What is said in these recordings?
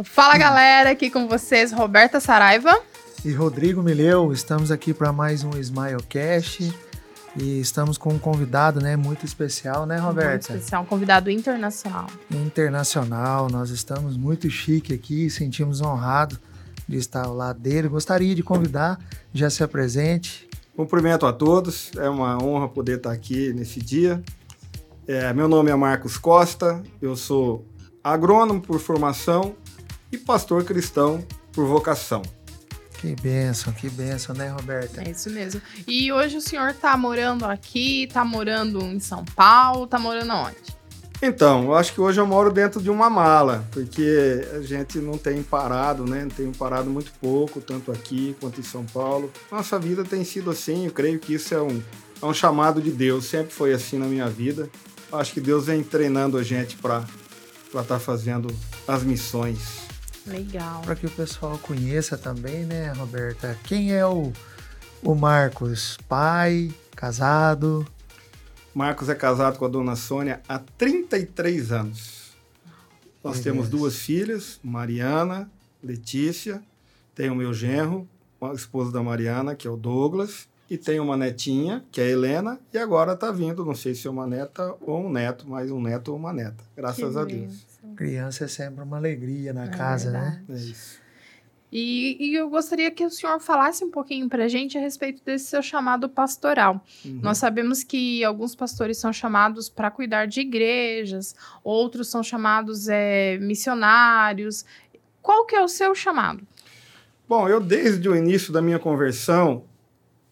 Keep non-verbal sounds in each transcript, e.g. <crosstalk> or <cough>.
Fala galera, aqui com vocês Roberta Saraiva e Rodrigo Mileu. Estamos aqui para mais um Smilecast e estamos com um convidado, né, muito especial, né, Roberta? Muito especial, um convidado internacional. Internacional, nós estamos muito chique aqui, sentimos honrado de estar ao lado dele. Gostaria de convidar, já se apresente. Cumprimento a todos, é uma honra poder estar aqui nesse dia. É, meu nome é Marcos Costa, eu sou agrônomo por formação e pastor cristão por vocação. Que benção, que benção, né, Roberta? É isso mesmo. E hoje o senhor está morando aqui, está morando em São Paulo, está morando onde? Então, eu acho que hoje eu moro dentro de uma mala, porque a gente não tem parado, né? Não tem parado muito pouco, tanto aqui quanto em São Paulo. Nossa vida tem sido assim, eu creio que isso é um, é um chamado de Deus, sempre foi assim na minha vida. Eu acho que Deus vem treinando a gente para estar tá fazendo as missões. Legal. Para que o pessoal conheça também, né, Roberta? Quem é o, o Marcos? Pai, casado? Marcos é casado com a dona Sônia há 33 anos. Nós temos duas filhas, Mariana, Letícia, tem o meu genro, a esposa da Mariana, que é o Douglas, e tem uma netinha, que é a Helena, e agora está vindo, não sei se é uma neta ou um neto, mas um neto ou uma neta, graças que a Deus. Criança é sempre uma alegria na é casa, né? verdade. né? É isso. E, e, eu gostaria que o senhor falasse um pouquinho para a gente a respeito desse seu chamado pastoral. Uhum. Nós sabemos que alguns pastores são chamados para cuidar de igrejas, outros são chamados é, missionários. Qual que é o seu chamado? Bom, eu desde o início da minha conversão,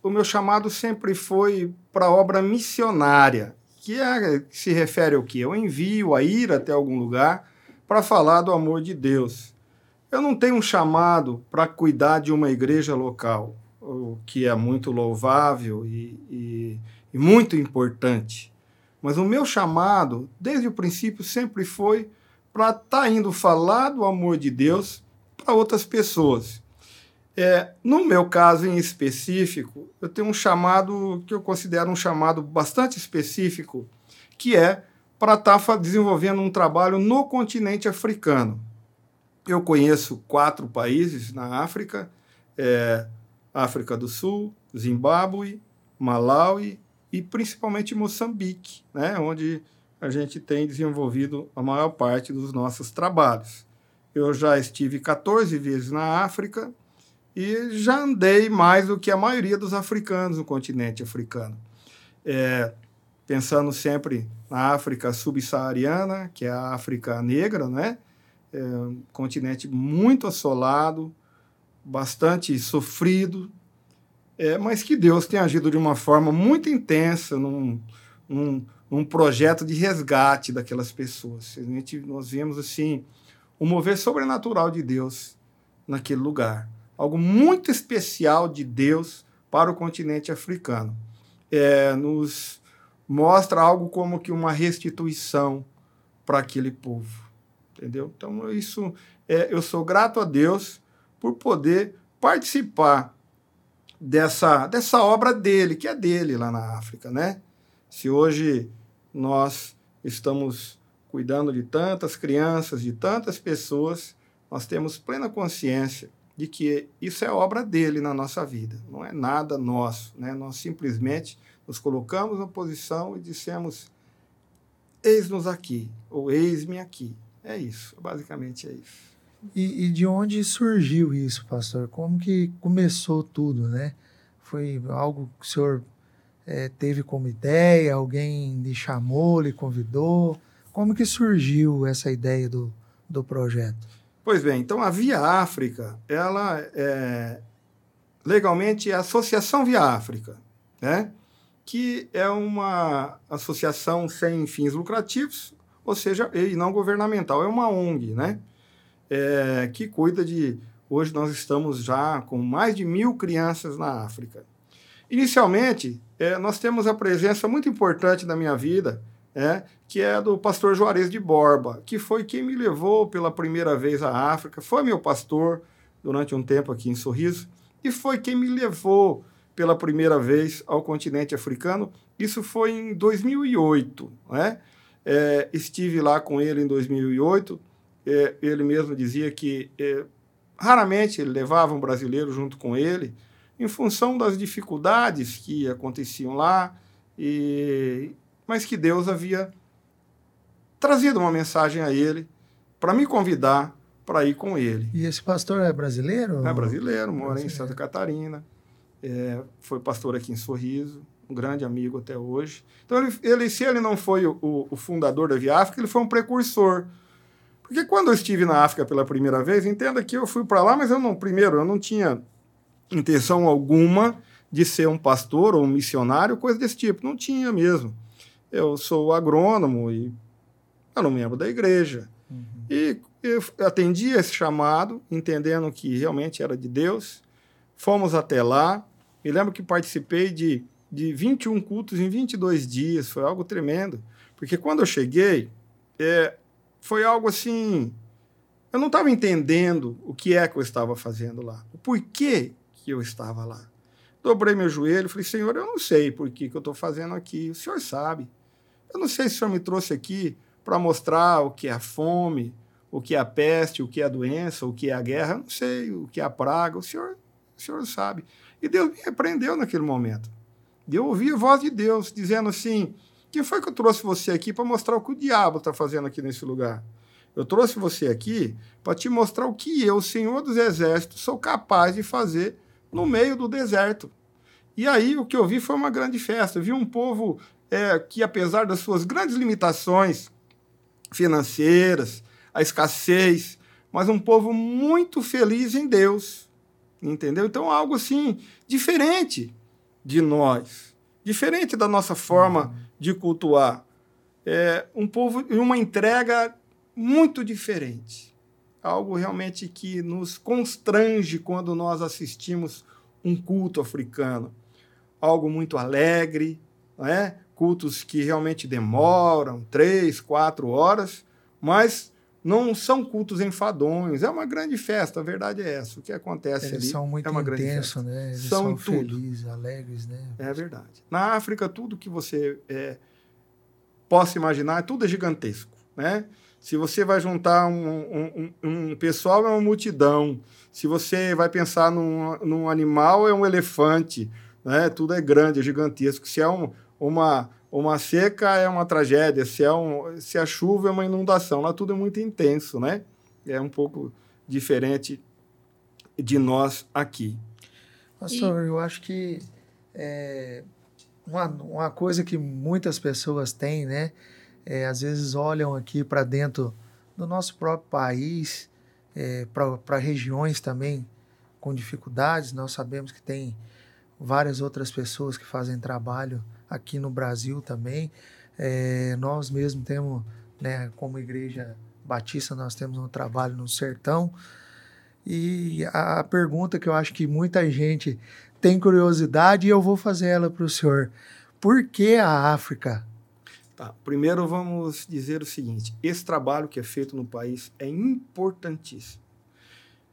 o meu chamado sempre foi para a obra missionária que, é, que se refere ao que? Eu envio a ir até algum lugar para falar do amor de Deus. Eu não tenho um chamado para cuidar de uma igreja local, o que é muito louvável e, e, e muito importante. Mas o meu chamado, desde o princípio, sempre foi para estar tá indo falar do amor de Deus para outras pessoas. É, no meu caso em específico, eu tenho um chamado que eu considero um chamado bastante específico, que é para estar tá desenvolvendo um trabalho no continente africano. Eu conheço quatro países na África: é, África do Sul, Zimbábue, Malawi e principalmente Moçambique, né, onde a gente tem desenvolvido a maior parte dos nossos trabalhos. Eu já estive 14 vezes na África e já andei mais do que a maioria dos africanos no continente africano. É, pensando sempre na África subsaariana, que é a África negra, né? É um continente muito assolado, bastante sofrido, é, mas que Deus tem agido de uma forma muito intensa num, num, num projeto de resgate daquelas pessoas. A gente, nós vemos assim o mover sobrenatural de Deus naquele lugar algo muito especial de Deus para o continente africano. É, nos mostra algo como que uma restituição para aquele povo, entendeu? Então isso, é, eu sou grato a Deus por poder participar dessa dessa obra dele, que é dele lá na África, né? Se hoje nós estamos cuidando de tantas crianças, de tantas pessoas, nós temos plena consciência de que isso é obra dele na nossa vida, não é nada nosso. Né? Nós simplesmente nos colocamos na posição e dissemos: eis-nos aqui, ou eis-me aqui. É isso, basicamente é isso. E, e, de onde surgiu isso, pastor? Como que começou tudo, né? Foi algo que o senhor é, teve como ideia? Alguém lhe chamou, lhe convidou? Como que surgiu essa ideia do, do projeto? Pois bem, então a Via África, ela é, legalmente é a Associação Via África, né? que é uma associação sem fins lucrativos, ou seja, e não governamental, é uma ONG, né? É, que cuida de. Hoje nós estamos já com mais de mil crianças na África. Inicialmente, é, nós temos a presença muito importante na minha vida é, que é do pastor Juarez de Borba, que foi quem me levou pela primeira vez à África, foi meu pastor durante um tempo aqui em Sorriso, e foi quem me levou pela primeira vez ao continente africano. Isso foi em 2008. Né? É, estive lá com ele em 2008 é, ele mesmo dizia que é, raramente ele levava um brasileiro junto com ele, em função das dificuldades que aconteciam lá, e, mas que Deus havia trazido uma mensagem a ele para me convidar para ir com ele. E esse pastor é brasileiro? É brasileiro, mora brasileiro. em Santa Catarina, é, foi pastor aqui em Sorriso, um grande amigo até hoje. Então, ele, ele se ele não foi o, o, fundador da Via África, ele foi um precursor. Porque quando eu estive na África pela primeira vez, entenda que eu fui para lá, mas eu não, primeiro, eu não tinha intenção alguma de ser um pastor ou um missionário, coisa desse tipo. Não tinha mesmo. Eu sou agrônomo e era um membro da igreja. Uhum. E eu atendi esse chamado, entendendo que realmente era de Deus. Fomos até lá. Me lembro que participei de, de 21 cultos em 22 dias. Foi algo tremendo. Porque quando eu cheguei, é, foi algo assim. Eu não estava entendendo o que é que eu estava fazendo lá. O porquê que eu estava lá. Dobrei meu joelho e falei, Senhor, eu não sei por que, que eu estou fazendo aqui. O Senhor sabe. Eu não sei se o Senhor me trouxe aqui para mostrar o que é a fome, o que é a peste, o que é a doença, o que é a guerra. Eu não sei o que é a praga. O Senhor, o Senhor sabe. E Deus me repreendeu naquele momento. E eu ouvi a voz de Deus dizendo assim: Quem foi que eu trouxe você aqui para mostrar o que o diabo está fazendo aqui nesse lugar? Eu trouxe você aqui para te mostrar o que eu, Senhor dos Exércitos, sou capaz de fazer no meio do deserto. E aí o que eu vi foi uma grande festa. Eu vi um povo é, que, apesar das suas grandes limitações financeiras, a escassez, mas um povo muito feliz em Deus. Entendeu? Então, algo assim, diferente de nós, diferente da nossa forma de cultuar. É um povo e uma entrega muito diferente algo realmente que nos constrange quando nós assistimos um culto africano. Algo muito alegre, é? Cultos que realmente demoram três, quatro horas, mas não são cultos enfadonhos. É uma grande festa, a verdade é essa. O que acontece Eles ali são muito é uma grande festa. né? Eles são, são felizes, alegres, né? É verdade. Na África, tudo que você é, possa imaginar, tudo é gigantesco, né? Se você vai juntar um, um, um, pessoal, é uma multidão. Se você vai pensar num, num animal, é um elefante. Né? Tudo é grande, é gigantesco. Se é um, uma, uma seca, é uma tragédia. Se, é um, se a chuva, é uma inundação. Lá tudo é muito intenso, né? É um pouco diferente de nós aqui. Pastor, e... eu acho que é, uma, uma coisa que muitas pessoas têm, né? é, às vezes olham aqui para dentro do nosso próprio país, é, para regiões também com dificuldades. Nós sabemos que tem várias outras pessoas que fazem trabalho aqui no Brasil também. É, nós mesmos temos, né, como igreja batista, nós temos um trabalho no sertão. E a pergunta que eu acho que muita gente tem curiosidade, e eu vou fazer ela para o senhor. Por que a África? Tá. Primeiro vamos dizer o seguinte: esse trabalho que é feito no país é importantíssimo,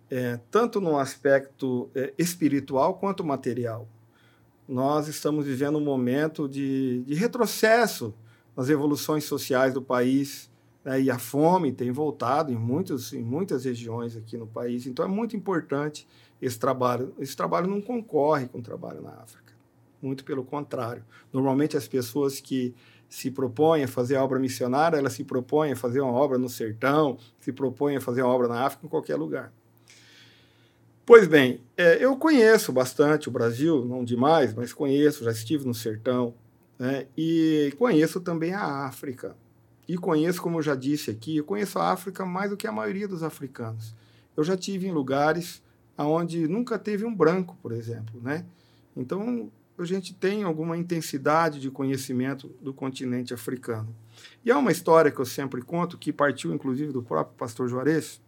é, tanto no aspecto é, espiritual quanto material. Nós estamos vivendo um momento de, de retrocesso nas evoluções sociais do país né, e a fome tem voltado em, muitos, em muitas regiões aqui no país. Então é muito importante esse trabalho. Esse trabalho não concorre com o trabalho na África, muito pelo contrário. Normalmente as pessoas que se propõe a fazer a obra missionária, ela se propõe a fazer uma obra no sertão, se propõe a fazer uma obra na África, em qualquer lugar. Pois bem, é, eu conheço bastante o Brasil, não demais, mas conheço, já estive no sertão, né, e conheço também a África. E conheço, como eu já disse aqui, eu conheço a África mais do que a maioria dos africanos. Eu já tive em lugares onde nunca teve um branco, por exemplo, né? Então, a gente tem alguma intensidade de conhecimento do continente africano. E há uma história que eu sempre conto, que partiu inclusive do próprio pastor Juarez,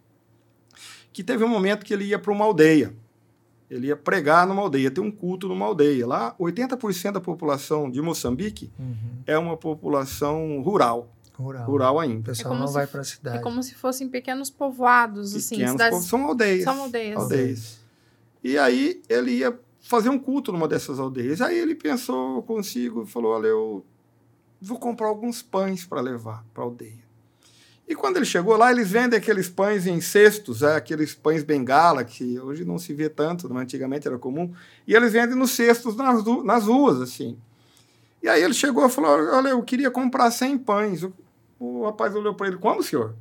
que teve um momento que ele ia para uma aldeia. Ele ia pregar numa aldeia, ter um culto numa aldeia. Lá, 80% da população de Moçambique uhum. é uma população rural. Rural. Rural ainda. O pessoal é não vai para a cidade. É como se fossem pequenos povoados, assim. Pequenos cidades... São aldeias. São aldeias. aldeias. E aí ele ia fazer um culto numa dessas aldeias. Aí ele pensou consigo e falou: Olha, eu vou comprar alguns pães para levar para a aldeia. E quando ele chegou lá, eles vendem aqueles pães em cestos, é, aqueles pães bengala, que hoje não se vê tanto, mas antigamente era comum. E eles vendem nos cestos nas, nas ruas, assim. E aí ele chegou e falou: Olha, eu queria comprar 100 pães. O, o rapaz olhou para ele: Como, senhor?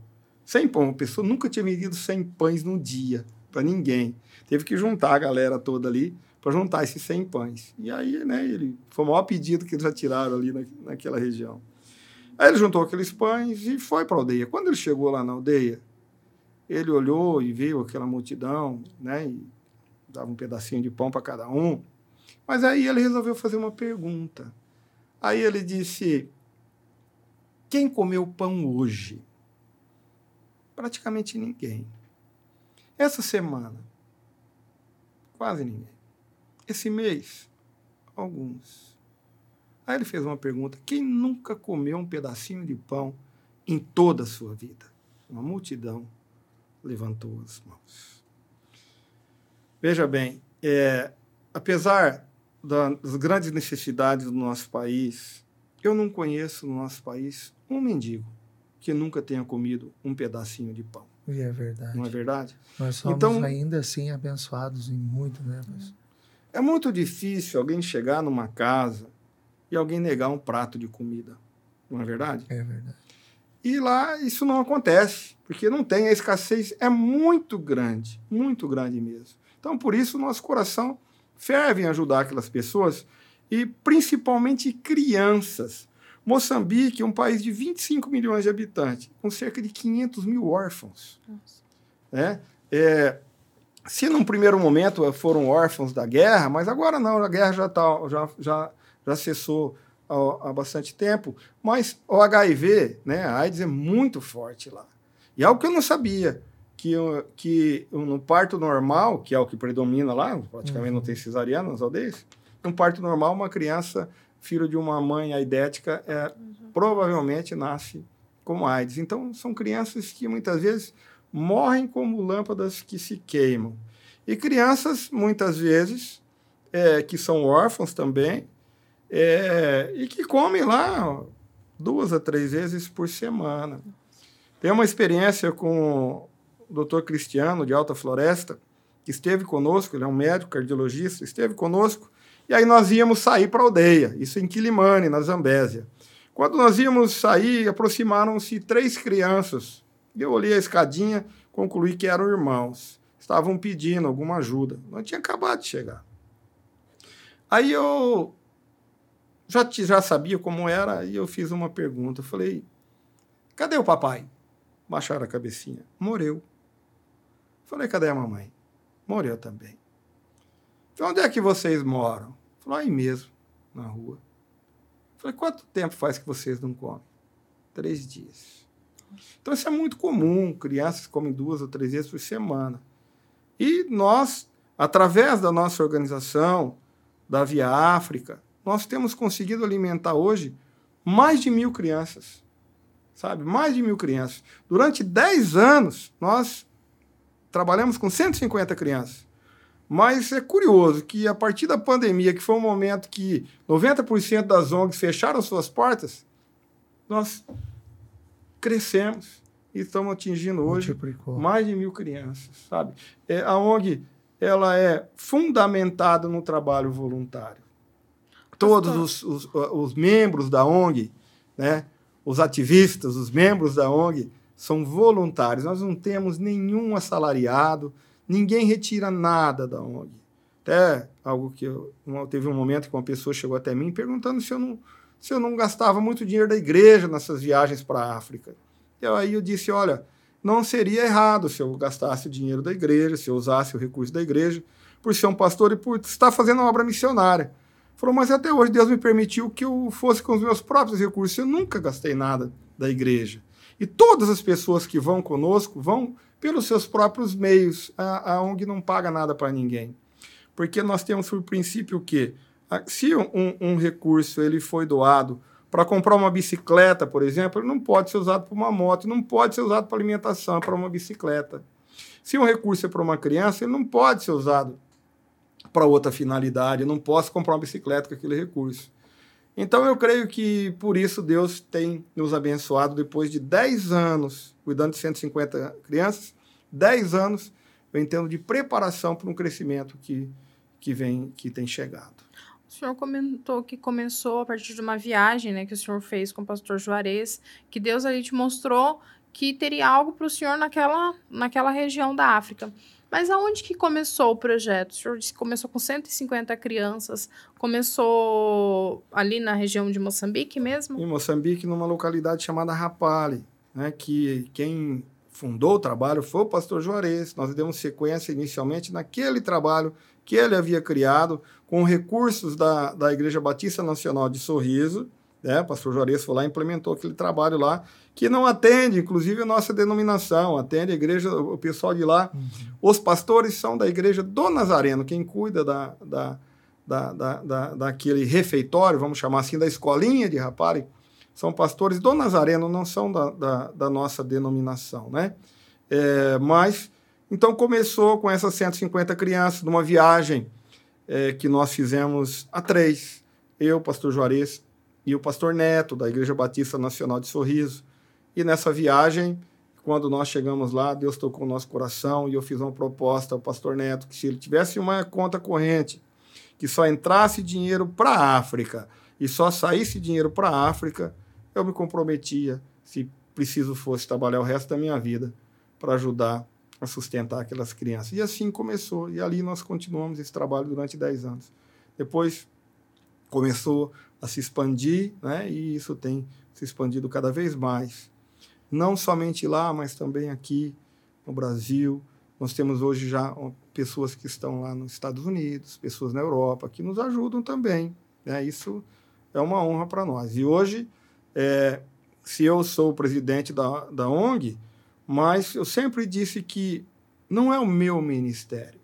100 pães. Uma pessoa nunca tinha vendido 100 pães no dia, para ninguém. Teve que juntar a galera toda ali para juntar esses 100 pães. E aí, né, ele, foi o maior pedido que eles já tiraram ali na, naquela região. Aí ele juntou aqueles pães e foi para a aldeia. Quando ele chegou lá na aldeia, ele olhou e viu aquela multidão, né, e dava um pedacinho de pão para cada um. Mas aí ele resolveu fazer uma pergunta. Aí ele disse: Quem comeu pão hoje? Praticamente ninguém. Essa semana, quase ninguém. Esse mês, alguns. Aí ele fez uma pergunta: quem nunca comeu um pedacinho de pão em toda a sua vida? Uma multidão levantou as mãos. Veja bem, é, apesar das grandes necessidades do nosso país, eu não conheço no nosso país um mendigo que nunca tenha comido um pedacinho de pão. E é verdade. Não é verdade? Nós somos então, ainda assim abençoados em muito, né? Mas... É muito difícil alguém chegar numa casa e alguém negar um prato de comida. Não é verdade? É verdade. E lá isso não acontece, porque não tem, a escassez é muito grande, muito grande mesmo. Então, por isso, nosso coração ferve em ajudar aquelas pessoas e principalmente crianças. Moçambique é um país de 25 milhões de habitantes, com cerca de 500 mil órfãos. Nossa. É, é, se num primeiro momento foram órfãos da guerra, mas agora não, a guerra já, tá, já, já, já cessou há, há bastante tempo, mas o HIV, né, a AIDS é muito forte lá. E algo que eu não sabia, que, que no parto normal, que é o que predomina lá, praticamente uhum. não tem cesariana nas aldeias, no parto normal, uma criança, filho de uma mãe aidética, é, uhum. provavelmente nasce com AIDS. Então, são crianças que muitas vezes morrem como lâmpadas que se queimam. E crianças, muitas vezes, é, que são órfãos também, é, e que comem lá duas a três vezes por semana. Tem uma experiência com o doutor Cristiano, de Alta Floresta, que esteve conosco, ele é um médico cardiologista, esteve conosco, e aí nós íamos sair para a aldeia, isso em Quilimane, na Zambésia. Quando nós íamos sair, aproximaram-se três crianças. Eu olhei a escadinha, concluí que eram irmãos. Estavam pedindo alguma ajuda. Nós tinha acabado de chegar. Aí eu já, já sabia como era e eu fiz uma pergunta. Eu falei, cadê o papai? Baixaram a cabecinha. Morreu. Falei, cadê a mamãe? Morreu também. Falei, onde é que vocês moram? Falei, aí mesmo, na rua. Falei, quanto tempo faz que vocês não comem? Três dias. Então isso é muito comum, crianças comem duas ou três vezes por semana. E nós, através da nossa organização, da Via África, nós temos conseguido alimentar hoje mais de mil crianças. Sabe? Mais de mil crianças. Durante 10 anos, nós trabalhamos com 150 crianças. Mas é curioso que a partir da pandemia, que foi um momento que 90% das ONGs fecharam suas portas, nós crescemos e estamos atingindo hoje Multiplicou. mais de mil crianças, sabe? É, a ONG ela é fundamentada no trabalho voluntário todos os, os, os membros da ONG, né, os ativistas, os membros da ONG, são voluntários. Nós não temos nenhum assalariado, ninguém retira nada da ONG. Até algo que eu, teve um momento que uma pessoa chegou até mim perguntando se eu não, se eu não gastava muito dinheiro da igreja nessas viagens para a África. E aí eu disse, olha, não seria errado se eu gastasse o dinheiro da igreja, se eu usasse o recurso da igreja, por ser um pastor e por estar fazendo uma obra missionária. Falou, mas até hoje Deus me permitiu que eu fosse com os meus próprios recursos. Eu nunca gastei nada da igreja. E todas as pessoas que vão conosco vão pelos seus próprios meios. A, a ONG não paga nada para ninguém. Porque nós temos por princípio que se um, um recurso ele foi doado para comprar uma bicicleta, por exemplo, ele não pode ser usado para uma moto, não pode ser usado para alimentação, para uma bicicleta. Se um recurso é para uma criança, ele não pode ser usado para outra finalidade, eu não posso comprar uma bicicleta com aquele recurso. Então eu creio que por isso Deus tem nos abençoado depois de 10 anos, cuidando de 150 crianças, 10 anos eu entendo de preparação para um crescimento que, que vem, que tem chegado. O senhor comentou que começou a partir de uma viagem né, que o senhor fez com o pastor Juarez, que Deus ali te mostrou que teria algo para o senhor naquela, naquela região da África. Mas aonde que começou o projeto? O senhor disse que começou com 150 crianças. Começou ali na região de Moçambique mesmo? Em Moçambique, numa localidade chamada Rapale, né, que quem fundou o trabalho foi o pastor Juarez. Nós demos sequência inicialmente naquele trabalho que ele havia criado com recursos da, da Igreja Batista Nacional de Sorriso. Né? O pastor Juarez foi lá e implementou aquele trabalho lá, que não atende, inclusive, a nossa denominação, atende a igreja, o pessoal de lá. Uhum. Os pastores são da igreja do Nazareno, quem cuida da, da, da, da, da, daquele refeitório, vamos chamar assim, da escolinha de Rapari, são pastores do Nazareno, não são da, da, da nossa denominação, né? É, mas, então começou com essas 150 crianças, numa viagem é, que nós fizemos a três, eu, pastor Juarez e o pastor Neto, da Igreja Batista Nacional de Sorriso. E nessa viagem, quando nós chegamos lá, Deus tocou o nosso coração e eu fiz uma proposta ao pastor Neto que se ele tivesse uma conta corrente, que só entrasse dinheiro para a África e só saísse dinheiro para a África, eu me comprometia, se preciso fosse, trabalhar o resto da minha vida para ajudar a sustentar aquelas crianças. E assim começou. E ali nós continuamos esse trabalho durante 10 anos. Depois começou a se expandir, né? e isso tem se expandido cada vez mais. Não somente lá, mas também aqui no Brasil. Nós temos hoje já pessoas que estão lá nos Estados Unidos, pessoas na Europa, que nos ajudam também. Né? Isso é uma honra para nós. E hoje é, se eu sou o presidente da, da ONG, mas eu sempre disse que não é o meu ministério.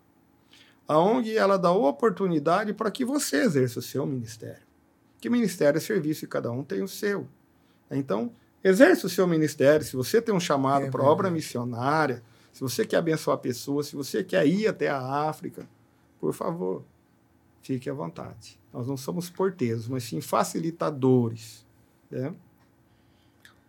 A ONG ela dá oportunidade para que você exerça o seu ministério. Que ministério é serviço cada um tem o seu. Então, exerça o seu ministério. Se você tem um chamado é para obra missionária, se você quer abençoar pessoas, se você quer ir até a África, por favor, fique à vontade. Nós não somos porteiros, mas sim facilitadores é.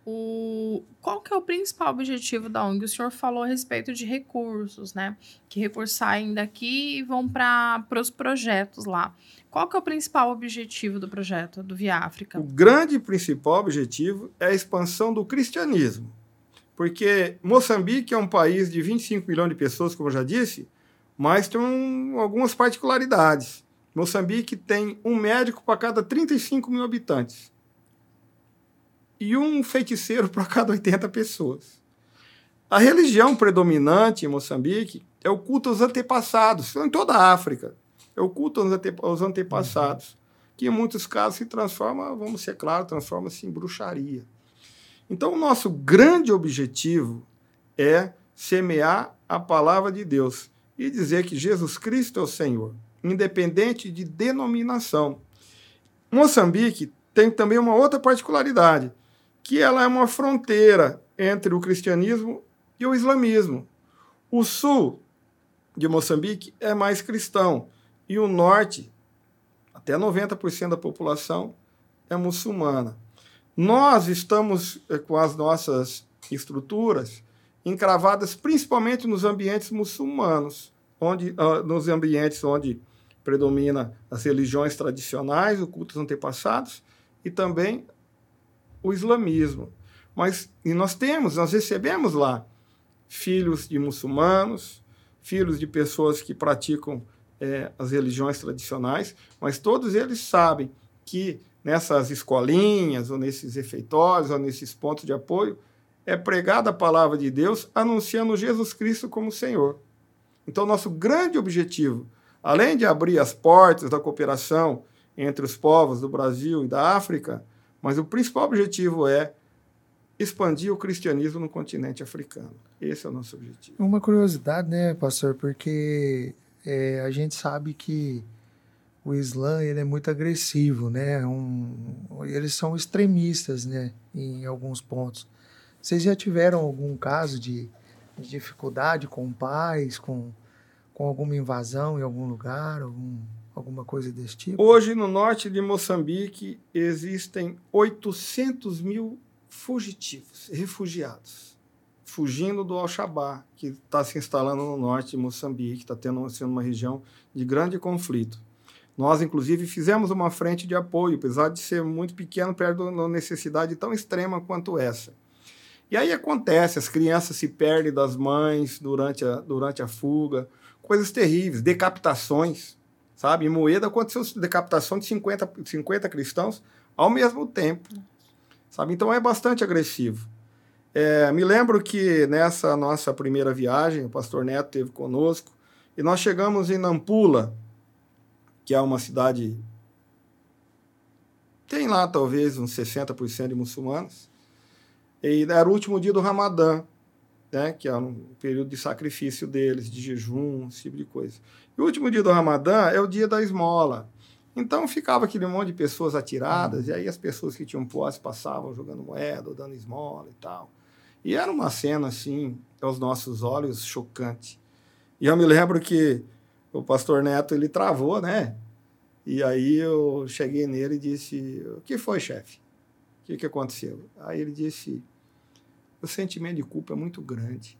O, qual que é o principal objetivo da ONG? O senhor falou a respeito de recursos, né? Que recursos saem daqui e vão para os projetos lá. Qual que é o principal objetivo do projeto do Via África? O grande principal objetivo é a expansão do cristianismo. Porque Moçambique é um país de 25 milhões de pessoas, como eu já disse, mas tem um, algumas particularidades. Moçambique tem um médico para cada 35 mil habitantes e um feiticeiro para cada 80 pessoas. A religião predominante em Moçambique é o culto aos antepassados, em toda a África. É o culto aos antepassados, que em muitos casos se transforma, vamos ser claros, transforma-se em bruxaria. Então, o nosso grande objetivo é semear a palavra de Deus e dizer que Jesus Cristo é o Senhor, independente de denominação. Moçambique tem também uma outra particularidade que ela é uma fronteira entre o cristianismo e o islamismo. O sul de Moçambique é mais cristão e o norte, até 90% da população, é muçulmana. Nós estamos eh, com as nossas estruturas encravadas principalmente nos ambientes muçulmanos, onde, uh, nos ambientes onde predomina as religiões tradicionais, o culto dos antepassados e também o islamismo. Mas e nós temos, nós recebemos lá filhos de muçulmanos, filhos de pessoas que praticam é, as religiões tradicionais, mas todos eles sabem que nessas escolinhas, ou nesses refeitórios, ou nesses pontos de apoio, é pregada a palavra de Deus anunciando Jesus Cristo como Senhor. Então, nosso grande objetivo, além de abrir as portas da cooperação entre os povos do Brasil e da África, mas o principal objetivo é expandir o cristianismo no continente africano. Esse é o nosso objetivo. Uma curiosidade, né, pastor, porque é, a gente sabe que o Islã ele é muito agressivo, né? Um, eles são extremistas, né? Em alguns pontos. Vocês já tiveram algum caso de, de dificuldade com pais, com, com alguma invasão em algum lugar, algum, alguma coisa desse tipo? Hoje, no norte de Moçambique, existem 800 mil fugitivos, refugiados, fugindo do Al-Shabaab, que está se instalando no norte de Moçambique, está tendo sendo uma região de grande conflito. Nós, inclusive, fizemos uma frente de apoio, apesar de ser muito pequeno, perto de uma necessidade tão extrema quanto essa. E aí acontece, as crianças se perdem das mães durante a, durante a fuga, coisas terríveis, decapitações, sabe? Em Moeda aconteceu decapitação de 50, 50 cristãos ao mesmo tempo, sabe? Então é bastante agressivo. É, me lembro que nessa nossa primeira viagem, o pastor Neto teve conosco, e nós chegamos em Nampula, que é uma cidade. Tem lá talvez uns 60% de muçulmanos. E era o último dia do Ramadã né, que é um período de sacrifício deles, de jejum, esse tipo de coisa. E o último dia do Ramadã é o dia da esmola. Então ficava aquele monte de pessoas atiradas, e aí as pessoas que tinham posse passavam jogando moeda, ou dando esmola e tal. E era uma cena, assim, aos nossos olhos, chocante. E eu me lembro que o pastor Neto, ele travou, né? E aí eu cheguei nele e disse, o que foi, chefe? O que, que aconteceu? Aí ele disse, o sentimento de culpa é muito grande.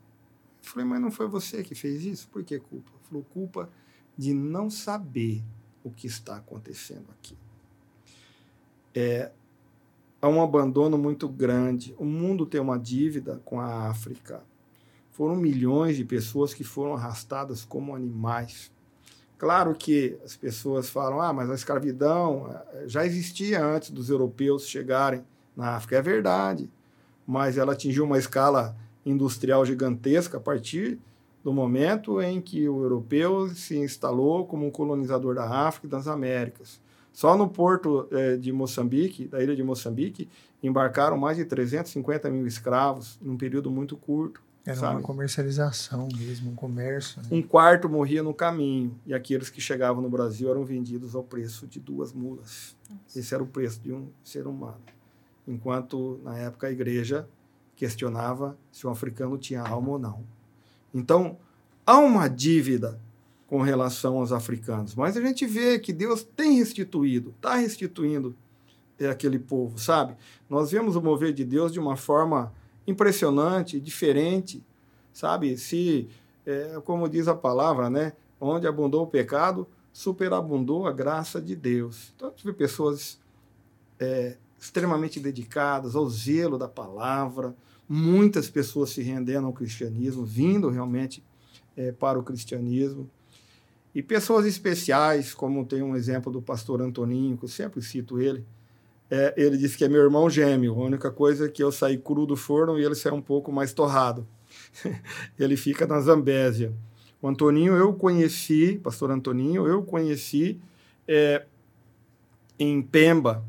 Eu falei, mas não foi você que fez isso? Por que culpa? Ele falou, culpa de não saber o que está acontecendo aqui. É, há um abandono muito grande. O mundo tem uma dívida com a África. Foram milhões de pessoas que foram arrastadas como animais. Claro que as pessoas falam, ah, mas a escravidão eh, já existia antes dos europeus chegarem na África. É verdade mas ela atingiu uma escala industrial gigantesca a partir do momento em que o europeu se instalou como um colonizador da África e das Américas. Só no porto eh, de Moçambique, da ilha de Moçambique, embarcaram mais de 350 mil escravos num período muito curto. Era sabe? uma comercialização mesmo, um comércio. Né? Um quarto morria no caminho e aqueles que chegavam no Brasil eram vendidos ao preço de duas mulas. Nossa. Esse era o preço de um ser humano enquanto na época a igreja questionava se o africano tinha alma ou não. Então, há uma dívida com relação aos africanos, mas a gente vê que Deus tem restituído, está restituindo aquele povo, sabe? Nós vemos o mover de Deus de uma forma impressionante, diferente, sabe? Se, é, como diz a palavra, né? Onde abundou o pecado, superabundou a graça de Deus. Então, tive pessoas é, extremamente dedicadas ao zelo da palavra, muitas pessoas se rendendo ao cristianismo, vindo realmente é, para o cristianismo. E pessoas especiais, como tem um exemplo do pastor Antoninho, que eu sempre cito ele, é, ele disse que é meu irmão gêmeo, a única coisa é que eu saí cru do forno e ele saiu um pouco mais torrado. <laughs> ele fica na Zambésia. O Antoninho eu conheci, pastor Antoninho, eu conheci é, em Pemba,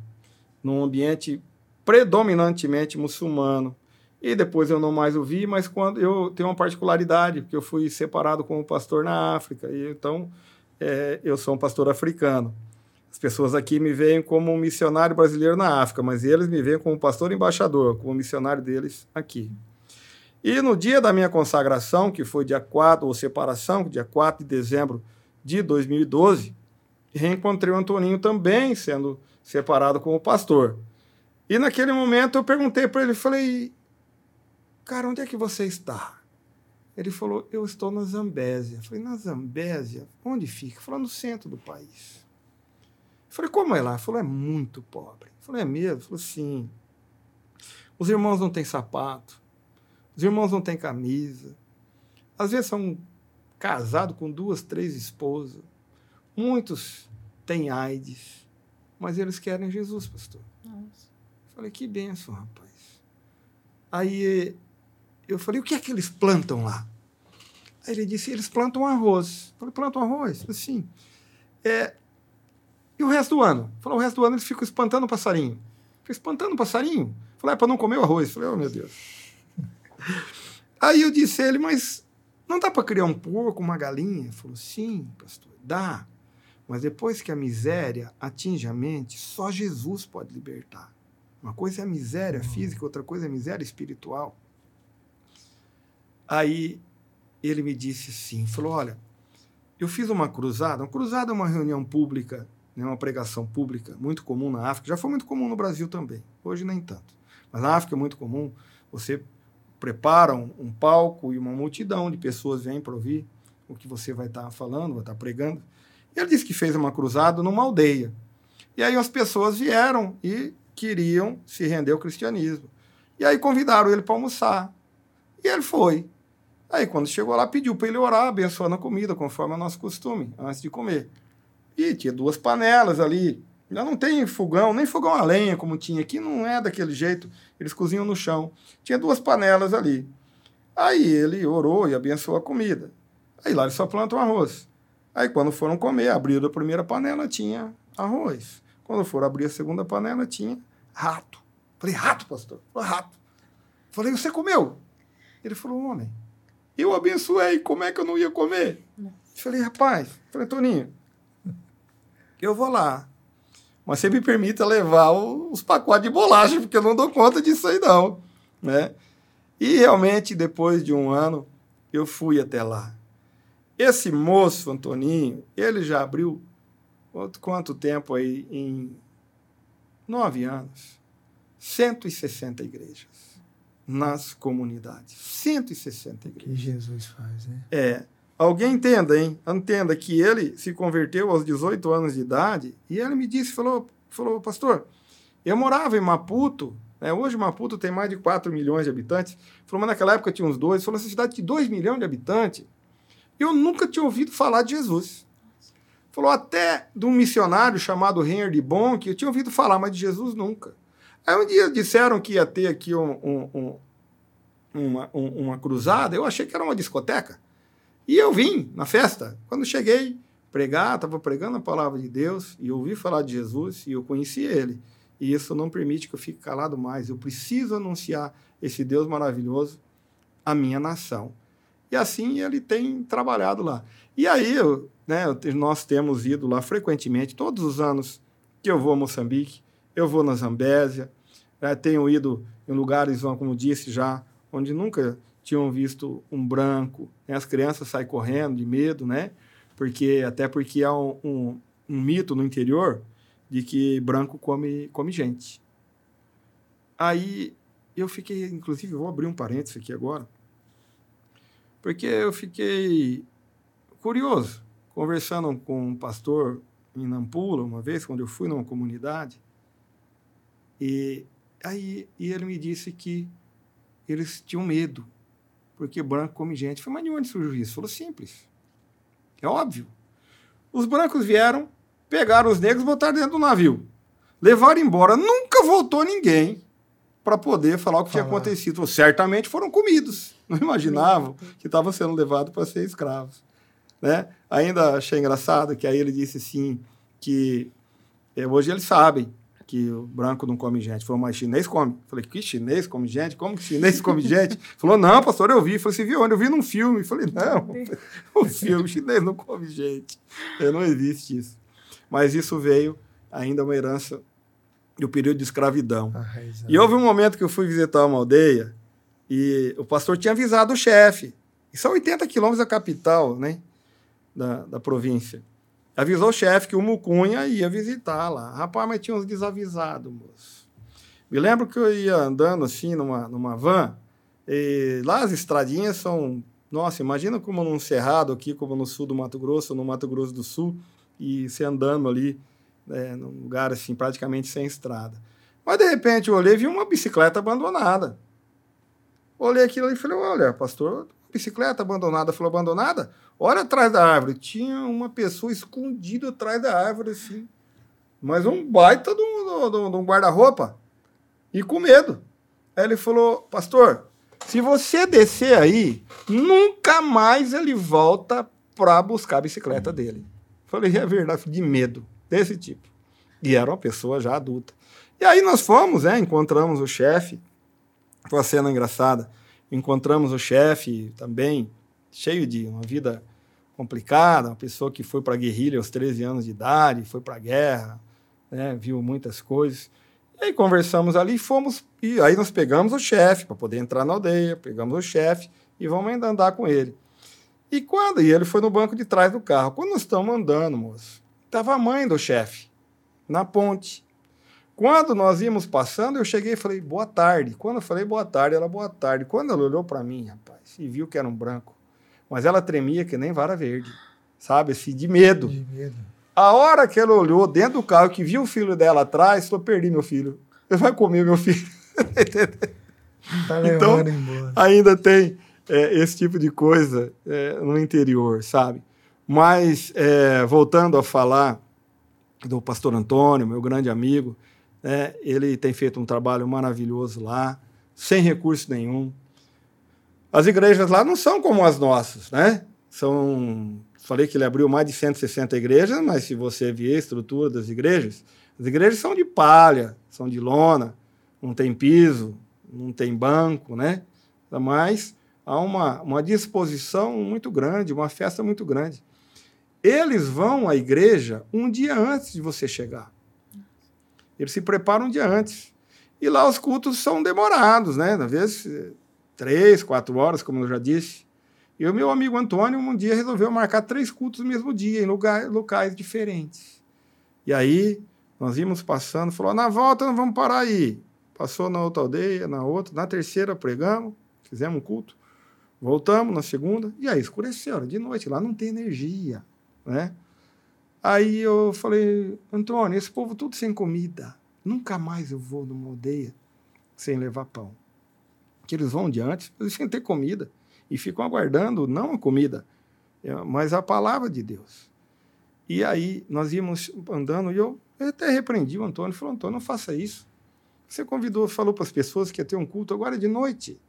num ambiente predominantemente muçulmano. E depois eu não mais o vi, mas quando eu tenho uma particularidade, porque eu fui separado como pastor na África, e então é, eu sou um pastor africano. As pessoas aqui me veem como um missionário brasileiro na África, mas eles me veem como pastor embaixador, como missionário deles aqui. E no dia da minha consagração, que foi dia 4, ou separação, dia 4 de dezembro de 2012, reencontrei o Antoninho também sendo separado como pastor. E naquele momento eu perguntei para ele, falei, cara, onde é que você está? Ele falou, eu estou na Zambésia. Falei, na Zambésia? Onde fica? Falou, no centro do país. Falei, como é lá? Ele falou, é muito pobre. Falei, é mesmo? Ele falou, sim. Os irmãos não têm sapato. Os irmãos não têm camisa. Às vezes são casados com duas, três esposas. Muitos têm AIDS. Mas eles querem Jesus, pastor. Nossa. Falei, que benção, rapaz. Aí eu falei, o que é que eles plantam lá? Aí ele disse, eles plantam arroz. Eu falei, plantam arroz? Sim. É, e o resto do ano? Falou, o resto do ano eles ficam espantando o passarinho. Falei, espantando o passarinho? Falei, é para não comer o arroz. Falei, oh meu Deus. <laughs> Aí eu disse a ele, mas não dá para criar um porco, uma galinha? Ele falou, sim, pastor, dá. Mas depois que a miséria atinge a mente, só Jesus pode libertar. Uma coisa é a miséria física, outra coisa é a miséria espiritual. Aí ele me disse assim, falou, olha, eu fiz uma cruzada. Uma cruzada é uma reunião pública, né, uma pregação pública, muito comum na África. Já foi muito comum no Brasil também. Hoje nem tanto. Mas na África é muito comum. Você prepara um, um palco e uma multidão de pessoas vêm para ouvir o que você vai estar tá falando, vai estar tá pregando. Ele disse que fez uma cruzada numa aldeia. E aí as pessoas vieram e queriam se render ao cristianismo. E aí convidaram ele para almoçar. E ele foi. Aí, quando chegou lá, pediu para ele orar, abençoando a comida, conforme é o nosso costume, antes de comer. E tinha duas panelas ali. Já não tem fogão, nem fogão a lenha como tinha aqui, não é daquele jeito. Eles cozinham no chão. Tinha duas panelas ali. Aí ele orou e abençoou a comida. Aí lá eles só plantam arroz. Aí quando foram comer, abriram a primeira panela, tinha arroz. Quando foram abrir a segunda panela, tinha rato. Falei, rato, pastor? Falei, rato. Falei, você comeu? Ele falou, homem, eu abençoei, como é que eu não ia comer? Falei, rapaz, falei, Toninho, eu vou lá. Mas você me permita levar os pacotes de bolacha, porque eu não dou conta disso aí, não. Né? E realmente, depois de um ano, eu fui até lá. Esse moço, Antoninho, ele já abriu quanto tempo aí? Em nove anos. 160 igrejas nas comunidades. 160 igrejas. Que Jesus faz, né? É. Alguém entenda, hein? Entenda que ele se converteu aos 18 anos de idade e ele me disse, falou, falou pastor, eu morava em Maputo, né? hoje Maputo tem mais de 4 milhões de habitantes, falou, mas naquela época tinha uns dois, falou, essa cidade de 2 milhões de habitantes, eu nunca tinha ouvido falar de Jesus. Falou até de um missionário chamado Henry Bon, que eu tinha ouvido falar, mas de Jesus nunca. Aí um dia disseram que ia ter aqui um, um, um, uma, uma cruzada, eu achei que era uma discoteca. E eu vim na festa. Quando cheguei, pregar, estava pregando a palavra de Deus e ouvi falar de Jesus e eu conheci ele. E isso não permite que eu fique calado mais. Eu preciso anunciar esse Deus maravilhoso à minha nação. E assim ele tem trabalhado lá. E aí, né, nós temos ido lá frequentemente, todos os anos que eu vou a Moçambique, eu vou na Zambésia, né, tenho ido em lugares, como disse já, onde nunca tinham visto um branco. Né? As crianças saem correndo de medo, né? Porque, até porque há um, um, um mito no interior de que branco come, come gente. Aí eu fiquei, inclusive, vou abrir um parênteses aqui agora, porque eu fiquei curioso, conversando com um pastor em Nampula, uma vez, quando eu fui numa comunidade, e aí e ele me disse que eles tinham medo, porque branco come gente. Eu falei, mas de onde surgiu isso? Falou, simples. É óbvio. Os brancos vieram, pegaram os negros botaram dentro do navio. Levaram embora. Nunca voltou ninguém para poder falar o que falar. tinha acontecido. Certamente foram comidos. Não imaginavam que estavam sendo levados para ser escravos. Né? Ainda achei engraçado que aí ele disse assim que é, hoje eles sabem que o branco não come gente. Falou, mas chinês come. Falei, que chinês come gente? Como que chinês come gente? <laughs> Falou, não, pastor, eu vi. Falei, você viu onde? Eu vi num filme. Falei, não, <laughs> o filme, chinês não come gente. É, não existe isso. Mas isso veio ainda uma herança do período de escravidão. Ah, e houve um momento que eu fui visitar uma aldeia e o pastor tinha avisado o chefe. São 80 quilômetros da capital, né? Da, da província. Avisou o chefe que o Mucunha ia visitar lá. Rapaz, mas tinha uns desavisados, moço. Me lembro que eu ia andando assim numa, numa van, e lá as estradinhas são. Nossa, imagina como num cerrado aqui, como no sul do Mato Grosso, no Mato Grosso do Sul, e você andando ali, né, num lugar assim, praticamente sem estrada. Mas de repente eu olhei e vi uma bicicleta abandonada. Olhei aquilo e falei: olha, pastor, bicicleta abandonada. Falou: abandonada? Olha atrás da árvore. Tinha uma pessoa escondida atrás da árvore, assim. Mas um baita de um, guarda-roupa. E com medo. Aí ele falou, pastor, se você descer aí, nunca mais ele volta para buscar a bicicleta dele. Falei, é verdade, de medo, desse tipo. E era uma pessoa já adulta. E aí nós fomos, né, encontramos o chefe. Foi uma cena engraçada. Encontramos o chefe também, cheio de uma vida complicada, uma pessoa que foi para a guerrilha aos 13 anos de idade, foi para a guerra, né, viu muitas coisas. E aí conversamos ali e fomos. E aí nós pegamos o chefe para poder entrar na aldeia, pegamos o chefe e vamos ainda andar com ele. E quando? E ele foi no banco de trás do carro. Quando nós estamos andando, moço, estava a mãe do chefe na ponte. Quando nós íamos passando, eu cheguei e falei, boa tarde. Quando eu falei boa tarde, ela, boa tarde. Quando ela olhou para mim, rapaz, e viu que era um branco, mas ela tremia que nem vara verde, sabe? Assim, de medo. De medo. A hora que ela olhou dentro do carro, que viu o filho dela atrás, falou, perdi meu filho. Ele vai comer meu filho. <laughs> Tá Então, embora. ainda tem é, esse tipo de coisa é, no interior, sabe? Mas, é, voltando a falar do pastor Antônio, meu grande amigo, né, ele tem feito um trabalho maravilhoso lá, sem recurso nenhum. As igrejas lá não são como as nossas, né? São, falei que ele abriu mais de 160 igrejas, mas se você ver a estrutura das igrejas, as igrejas são de palha, são de lona, não tem piso, não tem banco, né? Mas há uma, uma disposição muito grande, uma festa muito grande. Eles vão à igreja um dia antes de você chegar. Eles se preparam um dia antes. E lá os cultos são demorados, né? Às vezes, três, quatro horas, como eu já disse. E o meu amigo Antônio, um dia, resolveu marcar três cultos no mesmo dia, em lugar, locais diferentes. E aí, nós íamos passando, falou: na volta não vamos parar aí. Passou na outra aldeia, na outra, na terceira pregamos, fizemos um culto. Voltamos na segunda, e aí escureceu, de noite, lá não tem energia, né? Aí eu falei, Antônio, esse povo tudo sem comida, nunca mais eu vou numa aldeia sem levar pão. Que eles vão de antes, eles sem ter comida, e ficam aguardando não a comida, é, mas a palavra de Deus. E aí nós íamos andando, e eu até repreendi o Antônio, falou, Antônio, não faça isso. Você convidou, falou para as pessoas que ia ter um culto agora de noite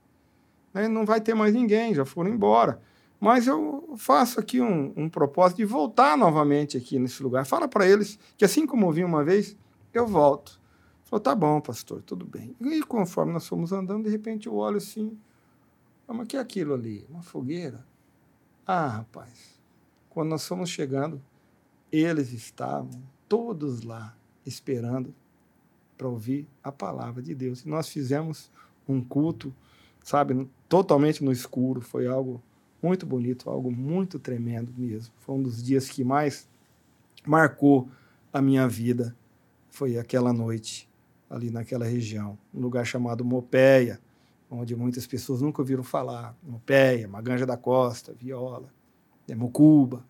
né, não vai ter mais ninguém, já foram embora. Mas eu faço aqui um, um propósito de voltar novamente aqui nesse lugar. Fala para eles que assim como eu vim uma vez, eu volto. Falou, tá bom, pastor, tudo bem. E conforme nós fomos andando, de repente eu olho assim, ah, mas que é aquilo ali? Uma fogueira? Ah, rapaz, quando nós fomos chegando, eles estavam todos lá esperando para ouvir a palavra de Deus. E nós fizemos um culto sabe, totalmente no escuro. Foi algo muito bonito, algo muito tremendo mesmo. Foi um dos dias que mais marcou a minha vida. Foi aquela noite ali naquela região, um lugar chamado Mopeia, onde muitas pessoas nunca ouviram falar. Mopeia, Maganja da Costa, Viola, né, Mocuba.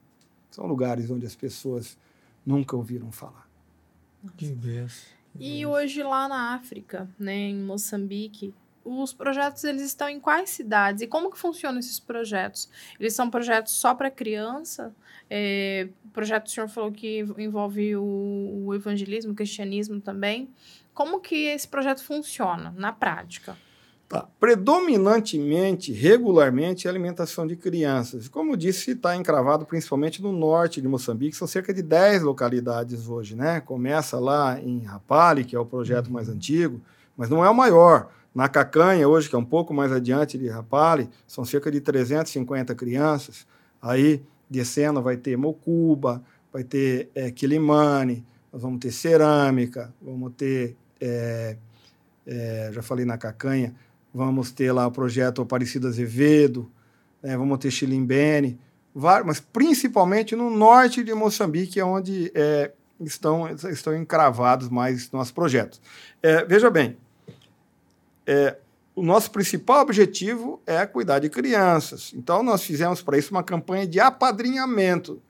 São lugares onde as pessoas nunca ouviram falar. Que benção. E hoje lá na África, né, em Moçambique, os projetos eles estão em quais cidades e como que funcionam esses projetos? Eles são projetos só para criança? É, o projeto o senhor falou que envolve o, o, evangelismo, o cristianismo também. Como que esse projeto funciona na prática? Tá. Predominantemente, regularmente, é alimentação de crianças. Como eu disse, está encravado principalmente no norte de Moçambique, são cerca de 10 localidades hoje. Né? Começa lá em Rapale, que é o projeto mais antigo, mas não é o maior. Na Cacanha, hoje, que é um pouco mais adiante de Rapale, são cerca de 350 crianças. Aí, descendo, vai ter Mocuba, vai ter é, Quilimane, nós vamos ter cerâmica, vamos ter, é, é, já falei na Cacanha, vamos ter lá o projeto Aparecido Azevedo, né, vamos ter Chilimbene, mas principalmente no norte de Moçambique, é onde estão, estão encravados mais nossos projetos. Veja bem, é, o nosso principal objetivo é cuidar de crianças. Então, nós fizemos para isso uma campanha de apadrinhamento,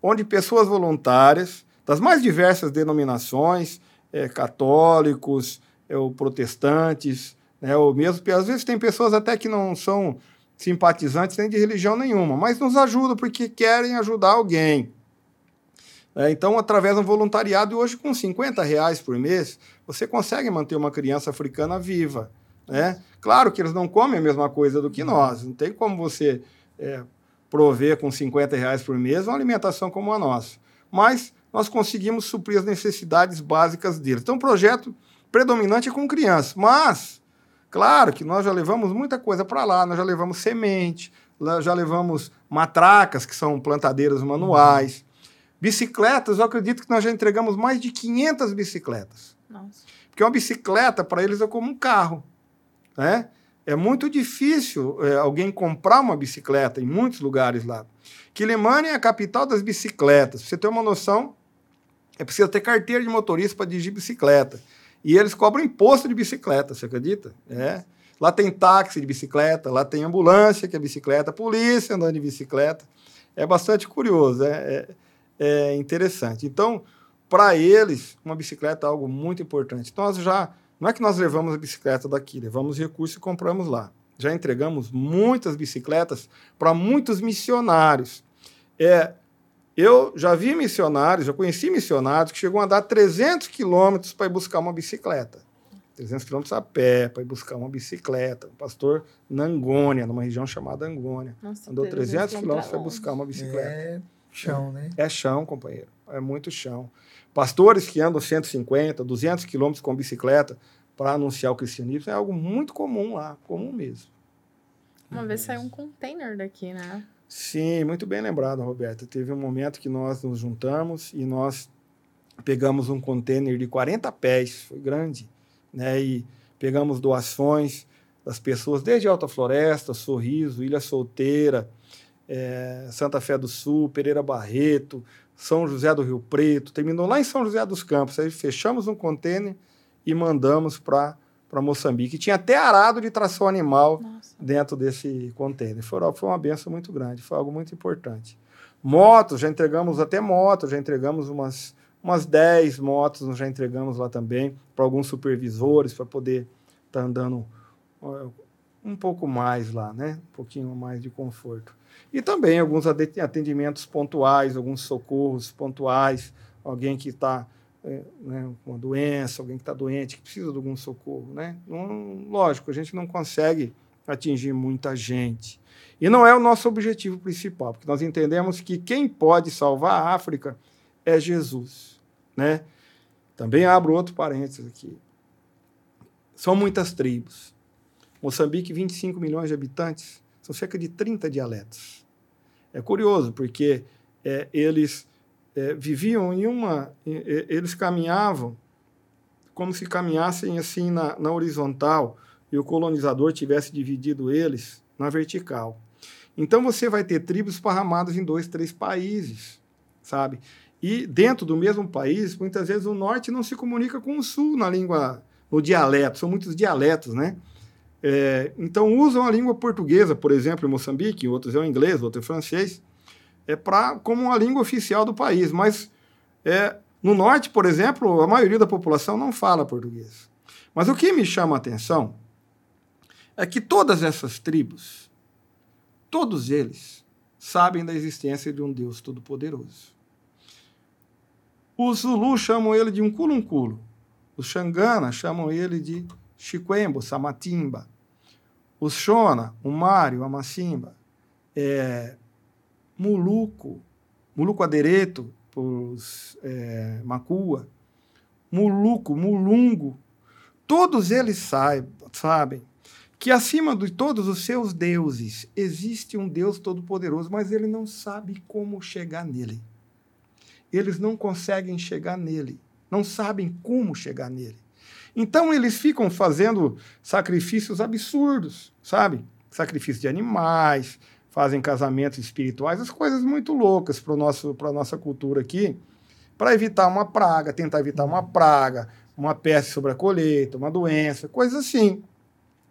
onde pessoas voluntárias, das mais diversas denominações, é, católicos, é, ou protestantes, né, ou mesmo, às vezes tem pessoas até que não são simpatizantes nem de religião nenhuma, mas nos ajudam porque querem ajudar alguém. É, então, através do voluntariado, hoje com 50 reais por mês, você consegue manter uma criança africana viva. Né? Claro que eles não comem a mesma coisa do que uhum. nós. Não tem como você é, prover com 50 reais por mês uma alimentação como a nossa. Mas nós conseguimos suprir as necessidades básicas deles. Então, o projeto predominante é com crianças. Mas, claro que nós já levamos muita coisa para lá. Nós já levamos semente, já levamos matracas, que são plantadeiras manuais. Bicicletas, eu acredito que nós já entregamos mais de 500 bicicletas. Nossa. Porque uma bicicleta, para eles, é como um carro. Né? É muito difícil é, alguém comprar uma bicicleta em muitos lugares lá. Quilimane é a capital das bicicletas. Pra você ter uma noção, é preciso ter carteira de motorista para dirigir bicicleta. E eles cobram imposto de bicicleta, você acredita? É. Lá tem táxi de bicicleta, lá tem ambulância, que é bicicleta, polícia andando de bicicleta. É bastante curioso, é, é, é interessante. Então, para eles, uma bicicleta é algo muito importante. Então, nós já. Não é que nós levamos a bicicleta daqui, levamos recursos e compramos lá. Já entregamos muitas bicicletas para muitos missionários. É, eu já vi missionários, já conheci missionários que chegam a andar 300 quilômetros para ir buscar uma bicicleta. 300 quilômetros a pé para ir buscar uma bicicleta. Um pastor na Angônia, numa região chamada Angônia. Nossa, Andou 300 quilômetros para buscar uma bicicleta. É chão, né? É chão, companheiro. É muito chão. Pastores que andam 150, 200 quilômetros com bicicleta para anunciar o cristianismo é algo muito comum lá, comum mesmo. Uma vez saiu um container daqui, né? Sim, muito bem lembrado, Roberta. Teve um momento que nós nos juntamos e nós pegamos um container de 40 pés, foi grande, né? E pegamos doações das pessoas desde Alta Floresta, Sorriso, Ilha Solteira, é, Santa Fé do Sul, Pereira Barreto, São José do Rio Preto, terminou lá em São José dos Campos. Aí fechamos um container e mandamos para Moçambique. Tinha até arado de tração animal Nossa. dentro desse container. Foi, foi uma benção muito grande, foi algo muito importante. Motos, já entregamos até motos, já entregamos umas umas 10 motos nós já entregamos lá também para alguns supervisores para poder estar tá andando um pouco mais lá, né? Um pouquinho mais de conforto. E também alguns atendimentos pontuais, alguns socorros pontuais, alguém que está é, né, uma doença, alguém que está doente, que precisa de algum socorro, né? Não, lógico, a gente não consegue atingir muita gente. E não é o nosso objetivo principal, porque nós entendemos que quem pode salvar a África é Jesus né? Também abro outro parênteses aqui. São muitas tribos. Moçambique, 25 milhões de habitantes, são cerca de 30 dialetos. É curioso, porque é, eles é, viviam em uma. eles caminhavam como se caminhassem assim na, na horizontal e o colonizador tivesse dividido eles na vertical. Então você vai ter tribos esparramadas em dois, três países, sabe? E dentro do mesmo país, muitas vezes o norte não se comunica com o sul na língua, no dialeto, são muitos dialetos, né? É, então usam a língua portuguesa, por exemplo, em Moçambique, outros é o inglês, outro é o francês, é pra, como a língua oficial do país. Mas é, no norte, por exemplo, a maioria da população não fala português. Mas o que me chama a atenção é que todas essas tribos, todos eles, sabem da existência de um Deus Todo-Poderoso. Os Zulu chamam ele de um culunculo. Os Xangana chamam ele de Chiquembo, Samatimba. Os Shona, o Mário, a Macimba. É, Muluco, Muluco Adereto, os é, Macua. Muluco, Mulungo. Todos eles saibam, sabem que acima de todos os seus deuses existe um Deus todo-poderoso, mas ele não sabe como chegar nele eles não conseguem chegar nele, não sabem como chegar nele. Então eles ficam fazendo sacrifícios absurdos, sabe? Sacrifício de animais, fazem casamentos espirituais, as coisas muito loucas para a nossa cultura aqui, para evitar uma praga, tentar evitar uma praga, uma peste sobre a colheita, uma doença, coisas assim.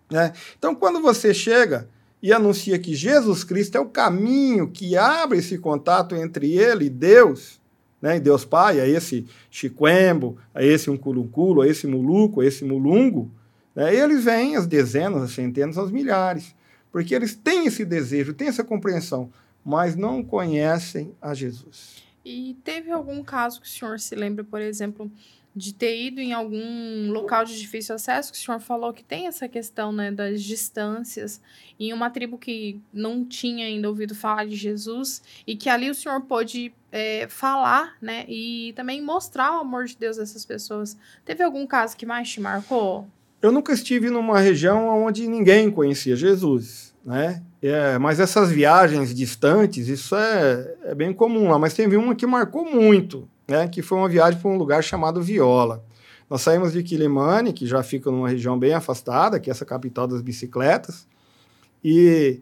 Né? Então, quando você chega e anuncia que Jesus Cristo é o caminho que abre esse contato entre ele e Deus, né, em Deus Pai, a esse Chiquembo, a esse Unculuculo, a esse Muluco, a esse Mulungo, né, eles vêm as dezenas, as centenas, aos milhares, porque eles têm esse desejo, têm essa compreensão, mas não conhecem a Jesus. E teve algum caso que o senhor se lembra, por exemplo, de ter ido em algum local de difícil acesso, que o senhor falou que tem essa questão né, das distâncias, em uma tribo que não tinha ainda ouvido falar de Jesus, e que ali o senhor pôde é, falar, né, e também mostrar o amor de Deus a essas pessoas. Teve algum caso que mais te marcou? Eu nunca estive numa região onde ninguém conhecia Jesus, né? É, mas essas viagens distantes, isso é, é bem comum lá. Mas teve uma que marcou muito, né, que foi uma viagem para um lugar chamado Viola. Nós saímos de Quilimane, que já fica numa região bem afastada, que é essa capital das bicicletas, e,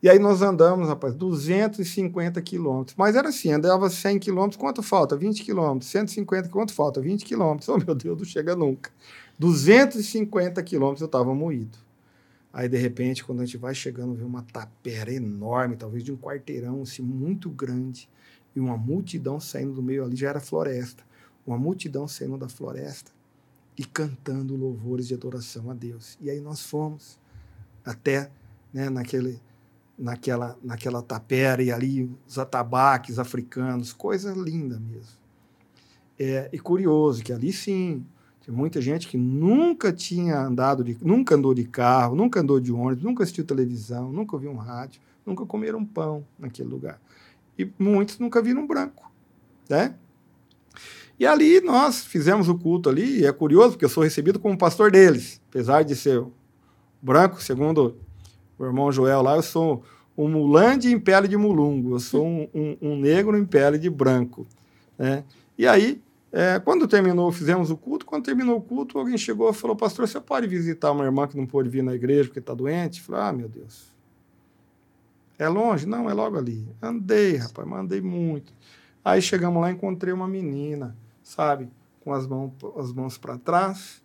e aí nós andamos, rapaz, 250 quilômetros. Mas era assim, andava 100 quilômetros, quanto falta? 20 quilômetros. 150, quanto falta? 20 quilômetros. Oh, meu Deus, não chega nunca. 250 quilômetros eu estava moído. Aí, de repente, quando a gente vai chegando, vê uma tapera enorme, talvez de um quarteirão, assim, muito grande, e uma multidão saindo do meio ali, já era floresta, uma multidão saindo da floresta e cantando louvores de adoração a Deus. E aí nós fomos até né, naquele, naquela, naquela tapera e ali os atabaques africanos, coisa linda mesmo. É, e curioso que ali sim, tem muita gente que nunca tinha andado de, nunca andou de carro, nunca andou de ônibus, nunca assistiu televisão, nunca ouviu um rádio, nunca comeram pão naquele lugar. E muitos nunca viram branco, né? E ali nós fizemos o culto ali, e é curioso porque eu sou recebido como pastor deles, apesar de ser branco, segundo o irmão Joel lá, eu sou um mulande em pele de mulungo, eu sou um, um, um negro em pele de branco, né? E aí é, quando terminou, fizemos o culto. Quando terminou o culto, alguém chegou e falou: Pastor, você pode visitar uma irmã que não pôde vir na igreja porque está doente? Eu falei: Ah, meu Deus. É longe? Não, é logo ali. Andei, rapaz, mandei muito. Aí chegamos lá encontrei uma menina, sabe, com as mãos, as mãos para trás,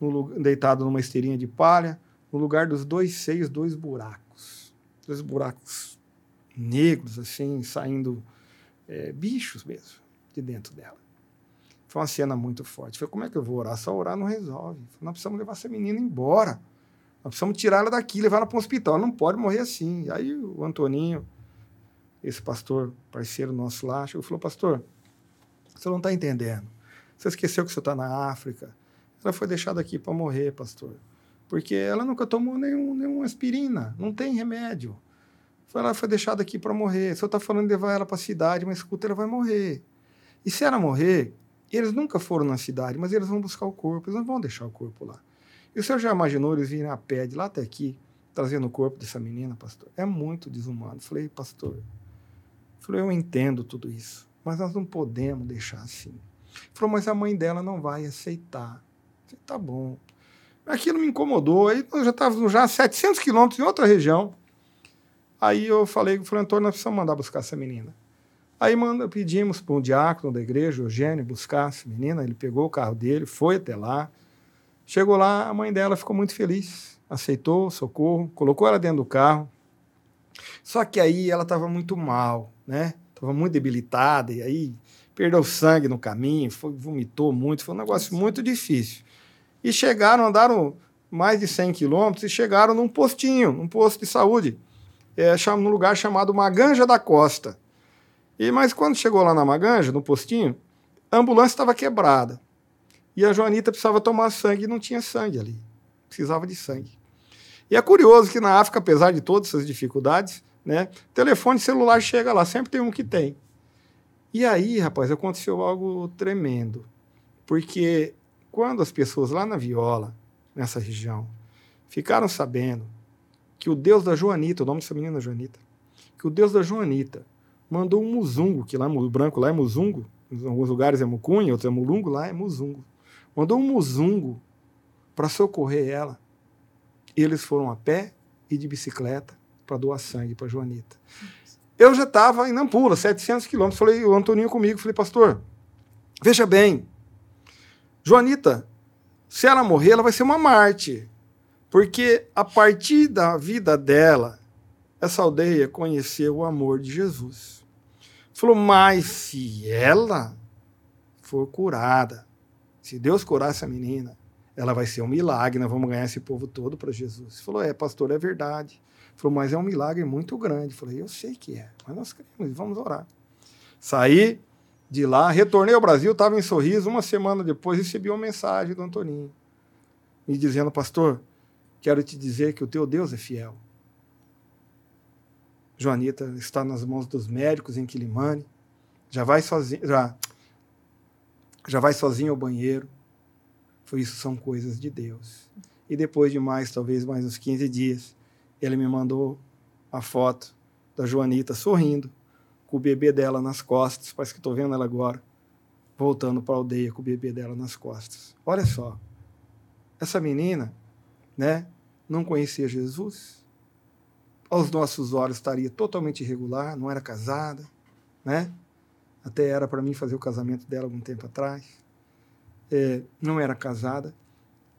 no, deitado numa esteirinha de palha, no lugar dos dois seios, dois buracos. Dois buracos negros, assim, saindo é, bichos mesmo de dentro dela. Foi uma cena muito forte. Falei, como é que eu vou orar? Só orar não resolve. Nós precisamos levar essa menina embora. Nós precisamos tirar ela daqui, levar ela para um hospital. Ela não pode morrer assim. Aí o Antoninho, esse pastor, parceiro nosso lá, chegou e falou, pastor, você não está entendendo. Você esqueceu que você está na África. Ela foi deixada aqui para morrer, pastor. Porque ela nunca tomou nenhum, nenhuma aspirina. Não tem remédio. Ela foi deixada aqui para morrer. O senhor está falando de levar ela para a cidade, mas escuta, ela vai morrer. E se ela morrer, eles nunca foram na cidade, mas eles vão buscar o corpo, eles não vão deixar o corpo lá. E o senhor já imaginou eles virem a pé de lá até aqui, trazendo o corpo dessa menina, pastor? É muito desumano. Falei, pastor, falei, eu entendo tudo isso, mas nós não podemos deixar assim. Falou, mas a mãe dela não vai aceitar. Falei, tá bom. Aquilo me incomodou. Aí nós já estávamos já a 700 quilômetros em outra região. Aí eu falei, falei, Antônio, nós precisamos mandar buscar essa menina. Aí manda, pedimos para um diácono da igreja, Eugênio, buscar essa menina. Ele pegou o carro dele, foi até lá. Chegou lá, a mãe dela ficou muito feliz, aceitou o socorro, colocou ela dentro do carro. Só que aí ela estava muito mal, né? Estava muito debilitada e aí perdeu sangue no caminho, foi, vomitou muito, foi um negócio muito difícil. E chegaram, andaram mais de 100 quilômetros e chegaram num postinho, num posto de saúde, é, num lugar chamado Maganja da Costa. E Mas quando chegou lá na Maganja, no postinho, a ambulância estava quebrada. E a Joanita precisava tomar sangue e não tinha sangue ali. Precisava de sangue. E é curioso que na África, apesar de todas essas dificuldades, né, telefone celular chega lá, sempre tem um que tem. E aí, rapaz, aconteceu algo tremendo. Porque quando as pessoas lá na Viola, nessa região, ficaram sabendo que o Deus da Joanita, o nome dessa menina é Joanita, que o Deus da Joanita mandou um muzungo, que lá o branco lá é muzungo, em alguns lugares é mucunha, outros é mulungo, lá é muzungo. Mandou um muzungo para socorrer ela. Eles foram a pé e de bicicleta para doar sangue para Joanita. Eu já estava em Nampula, 700 quilômetros. Falei, o Antoninho comigo, falei, pastor, veja bem, Joanita, se ela morrer, ela vai ser uma Marte. Porque a partir da vida dela, essa aldeia conheceu o amor de Jesus. Falou, mas se ela for curada, se Deus curar essa menina, ela vai ser um milagre, nós vamos ganhar esse povo todo para Jesus. Falou, é, pastor, é verdade. Falou, mas é um milagre muito grande. Falei, eu sei que é, mas nós queremos, vamos orar. Saí de lá, retornei ao Brasil, estava em Sorriso, uma semana depois recebi uma mensagem do Antoninho, me dizendo, pastor, quero te dizer que o teu Deus é fiel. Joanita está nas mãos dos médicos em Quilimane. Já vai sozinho, já, já vai sozinho ao banheiro. Foi isso são coisas de Deus. E depois de mais, talvez mais uns 15 dias, ele me mandou a foto da Joanita sorrindo, com o bebê dela nas costas, parece que estou vendo ela agora, voltando para a aldeia com o bebê dela nas costas. Olha só, essa menina, né, não conhecia Jesus. Aos nossos olhos estaria totalmente irregular, não era casada, né? Até era para mim fazer o casamento dela algum tempo atrás. É, não era casada.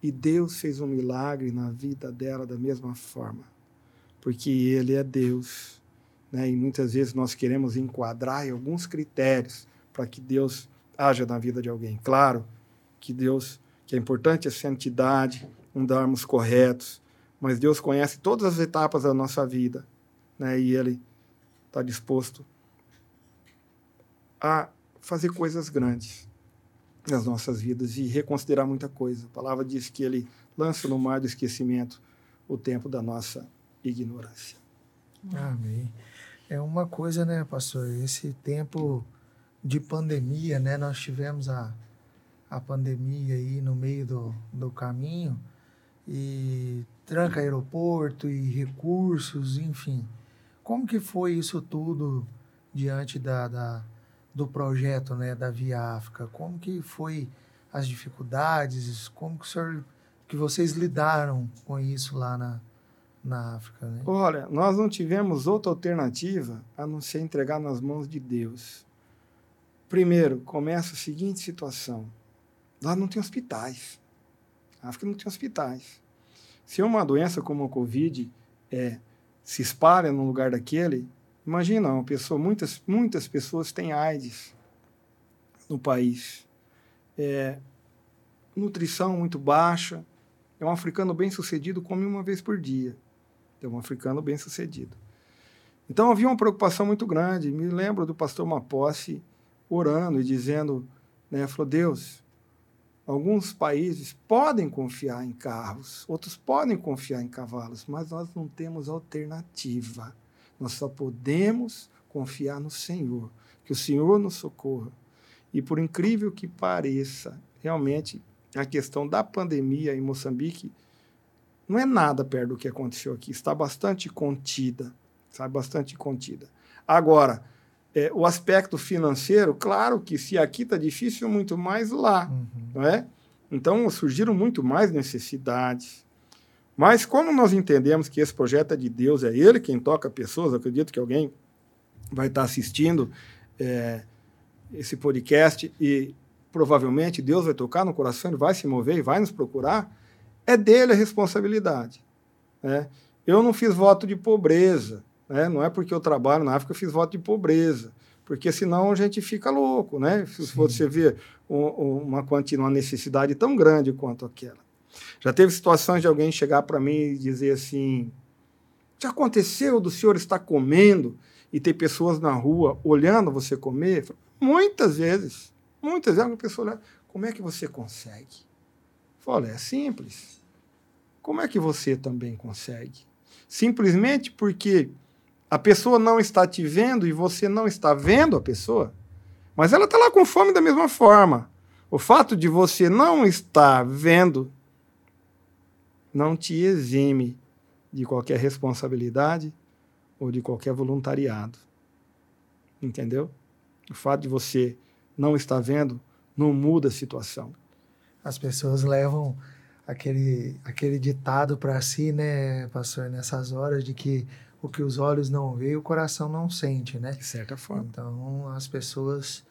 E Deus fez um milagre na vida dela da mesma forma. Porque Ele é Deus. Né? E muitas vezes nós queremos enquadrar em alguns critérios para que Deus haja na vida de alguém. Claro que Deus, que é importante a santidade, andarmos corretos, mas Deus conhece todas as etapas da nossa vida, né? E Ele está disposto a fazer coisas grandes nas nossas vidas e reconsiderar muita coisa. A palavra diz que Ele lança no mar do esquecimento o tempo da nossa ignorância. Amém. É uma coisa, né, pastor? Esse tempo de pandemia, né? Nós tivemos a, a pandemia aí no meio do, do caminho e tranca aeroporto e recursos, enfim. Como que foi isso tudo diante da, da, do projeto né, da Via África? Como que foi as dificuldades? Como que, senhor, que vocês lidaram com isso lá na, na África? Né? Olha, nós não tivemos outra alternativa a não ser entregar nas mãos de Deus. Primeiro, começa a seguinte situação. Lá não tem hospitais. A África não tem hospitais. Se uma doença como a Covid é, se espalha num lugar daquele, imagina uma pessoa, muitas, muitas pessoas têm AIDS no país. É, nutrição muito baixa. É um africano bem sucedido, come uma vez por dia. É um africano bem sucedido. Então havia uma preocupação muito grande. Me lembro do pastor Maposse orando e dizendo, né, falou, Deus, alguns países podem confiar em carros, outros podem confiar em cavalos, mas nós não temos alternativa. Nós só podemos confiar no Senhor, que o Senhor nos socorra. E por incrível que pareça, realmente a questão da pandemia em Moçambique não é nada perto do que aconteceu aqui, está bastante contida, está bastante contida. Agora, é, o aspecto financeiro, claro que se aqui está difícil, muito mais lá, uhum. não é? Então surgiram muito mais necessidades. Mas como nós entendemos que esse projeto é de Deus, é Ele quem toca pessoas, acredito que alguém vai estar assistindo é, esse podcast e provavelmente Deus vai tocar no coração, Ele vai se mover e vai nos procurar, é dele a responsabilidade. Né? Eu não fiz voto de pobreza, né? Não é porque eu trabalho na África que eu fiz voto de pobreza, porque senão a gente fica louco, né? Se você vê um, uma uma necessidade tão grande quanto aquela. Já teve situações de alguém chegar para mim e dizer assim: já aconteceu do senhor estar comendo e ter pessoas na rua olhando você comer? Muitas vezes, muitas vezes uma pessoa olha, como é que você consegue? Falo, é simples. Como é que você também consegue? Simplesmente porque a pessoa não está te vendo e você não está vendo a pessoa, mas ela está lá com fome da mesma forma. O fato de você não estar vendo não te exime de qualquer responsabilidade ou de qualquer voluntariado. Entendeu? O fato de você não estar vendo não muda a situação. As pessoas levam aquele, aquele ditado para si, né, pastor, nessas horas de que o que os olhos não veem, o coração não sente, né? De certa forma. Então, as pessoas,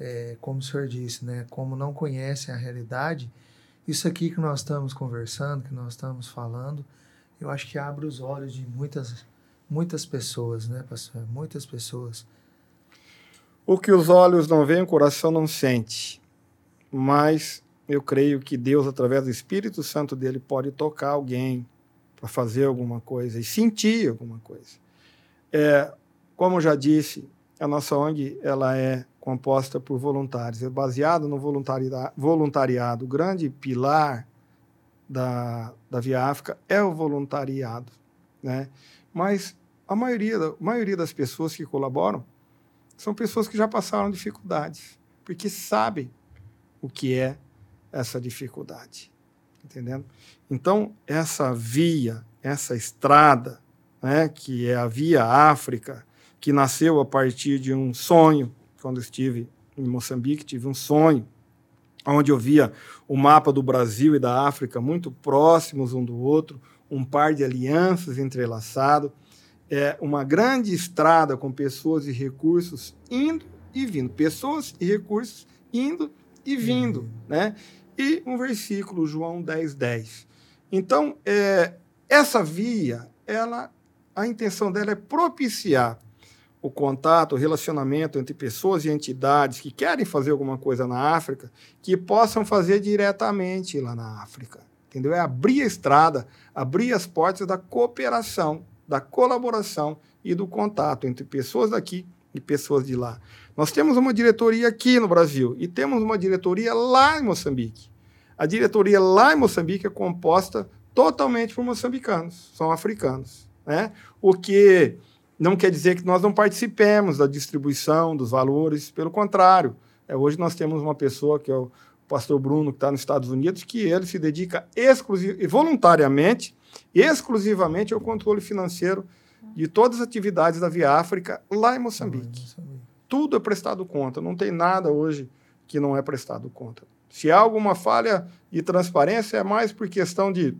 é, como o senhor disse, né, como não conhecem a realidade, isso aqui que nós estamos conversando, que nós estamos falando, eu acho que abre os olhos de muitas, muitas pessoas, né, pastor? Muitas pessoas. O que os olhos não veem, o coração não sente. Mas eu creio que Deus, através do Espírito Santo dele, pode tocar alguém, para fazer alguma coisa e sentir alguma coisa. É, como já disse, a nossa ONG ela é composta por voluntários, é baseado no voluntariado. O grande pilar da, da Via África é o voluntariado, né? Mas a maioria, a maioria das pessoas que colaboram são pessoas que já passaram dificuldades, porque sabem o que é essa dificuldade entendendo? Então, essa via, essa estrada, né, que é a Via África, que nasceu a partir de um sonho, quando estive em Moçambique, tive um sonho onde eu via o mapa do Brasil e da África muito próximos um do outro, um par de alianças entrelaçado, é uma grande estrada com pessoas e recursos indo e vindo, pessoas e recursos indo e vindo, uhum. né? E um versículo, João 10, 10. Então, é, essa via, ela, a intenção dela é propiciar o contato, o relacionamento entre pessoas e entidades que querem fazer alguma coisa na África, que possam fazer diretamente lá na África. Entendeu? É abrir a estrada, abrir as portas da cooperação, da colaboração e do contato entre pessoas daqui e pessoas de lá. Nós temos uma diretoria aqui no Brasil e temos uma diretoria lá em Moçambique. A diretoria lá em Moçambique é composta totalmente por moçambicanos, são africanos. Né? O que não quer dizer que nós não participemos da distribuição dos valores, pelo contrário. É, hoje nós temos uma pessoa, que é o pastor Bruno, que está nos Estados Unidos, que ele se dedica exclusiv voluntariamente, exclusivamente ao controle financeiro de todas as atividades da Via África lá em Moçambique. Tudo é prestado conta, não tem nada hoje que não é prestado conta. Se há alguma falha de transparência, é mais por questão de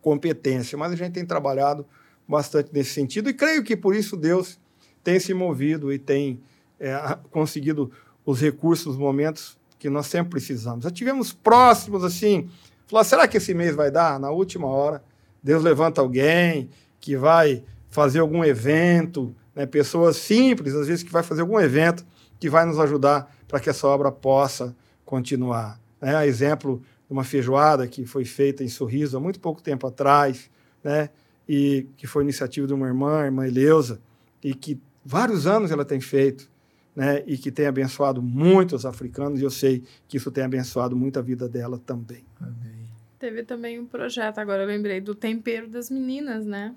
competência, mas a gente tem trabalhado bastante nesse sentido, e creio que por isso Deus tem se movido e tem é, conseguido os recursos nos momentos que nós sempre precisamos. Já tivemos próximos assim, falar, será que esse mês vai dar? Na última hora, Deus levanta alguém que vai fazer algum evento, né? pessoas simples, às vezes, que vai fazer algum evento que vai nos ajudar para que essa obra possa continuar. Né? Exemplo de uma feijoada que foi feita em Sorriso há muito pouco tempo atrás, né? E que foi iniciativa de uma irmã, a irmã Eleusa, e que vários anos ela tem feito, né, e que tem abençoado muitos africanos, e eu sei que isso tem abençoado muito a vida dela também. Amém. Teve também um projeto, agora eu lembrei, do tempero das meninas, né?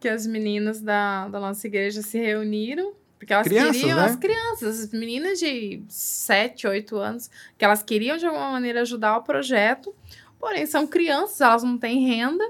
Que as meninas da, da nossa igreja se reuniram, porque elas crianças, queriam, né? as crianças, as meninas de 7, 8 anos, que elas queriam de alguma maneira ajudar o projeto, porém são crianças, elas não têm renda,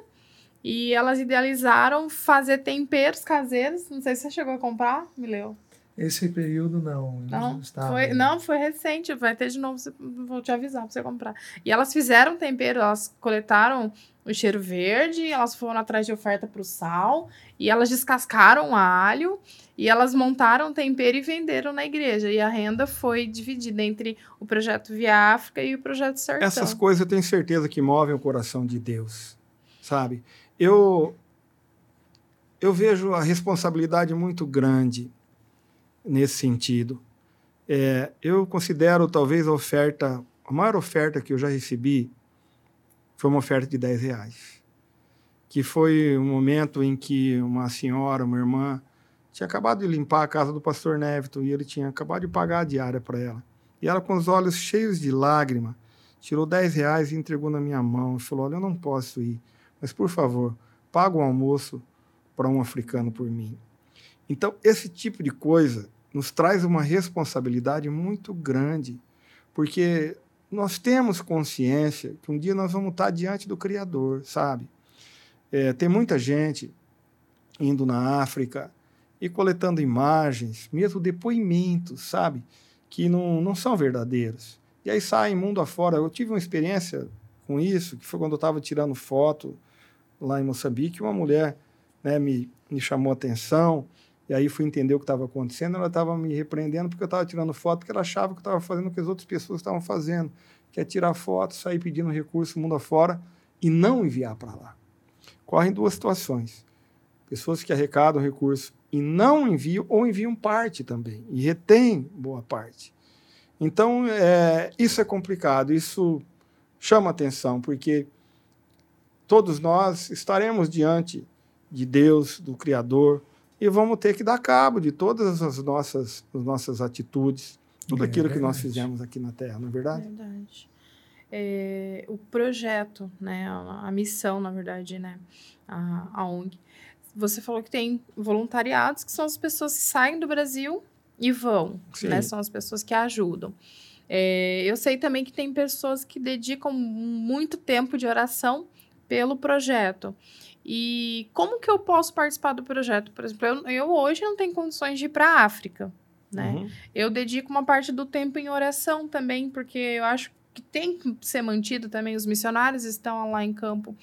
e elas idealizaram fazer temperos caseiros. Não sei se você chegou a comprar, me leu. Esse período não. Não, foi, não, foi recente. Vai ter de novo, vou te avisar para você comprar. E elas fizeram tempero, elas coletaram o cheiro verde, elas foram atrás de oferta para o sal, e elas descascaram alho, e elas montaram tempero e venderam na igreja. E a renda foi dividida entre o projeto Via África e o projeto Sertão. Essas coisas eu tenho certeza que movem o coração de Deus, sabe? Eu, eu vejo a responsabilidade muito grande nesse sentido. É, eu considero talvez a oferta, a maior oferta que eu já recebi foi uma oferta de 10 reais. Que foi um momento em que uma senhora, uma irmã, tinha acabado de limpar a casa do pastor Nevito e ele tinha acabado de pagar a diária para ela. E ela, com os olhos cheios de lágrima, tirou 10 reais e entregou na minha mão e falou: Olha, eu não posso ir mas por favor, paga um almoço para um africano por mim. Então, esse tipo de coisa nos traz uma responsabilidade muito grande, porque nós temos consciência que um dia nós vamos estar diante do Criador, sabe? É, tem muita gente indo na África e coletando imagens, mesmo depoimentos, sabe? Que não, não são verdadeiros. E aí saem mundo afora. Eu tive uma experiência com isso, que foi quando eu estava tirando foto lá em Moçambique, uma mulher né, me, me chamou a atenção, e aí fui entender o que estava acontecendo. Ela estava me repreendendo porque eu estava tirando foto, porque ela achava que eu estava fazendo o que as outras pessoas estavam fazendo, que é tirar foto, sair pedindo recurso mundo afora e não enviar para lá. Correm duas situações. Pessoas que arrecadam recurso e não enviam, ou enviam parte também, e retém boa parte. Então, é, isso é complicado, isso chama atenção, porque todos nós estaremos diante de Deus, do Criador, e vamos ter que dar cabo de todas as nossas, as nossas atitudes, tudo é aquilo verdade. que nós fizemos aqui na Terra, não é verdade? Verdade. É, o projeto, né, a, a, missão, na verdade, né, a, a ONG. Você falou que tem voluntariados, que são as pessoas que saem do Brasil e vão, Sim. né, são as pessoas que ajudam. É, eu sei também que tem pessoas que dedicam muito tempo de oração pelo projeto. E como que eu posso participar do projeto? Por exemplo, eu, eu hoje não tenho condições de ir para a África, né? Uhum. Eu dedico uma parte do tempo em oração também, porque eu acho que tem que ser mantido também. Os missionários estão lá em campo.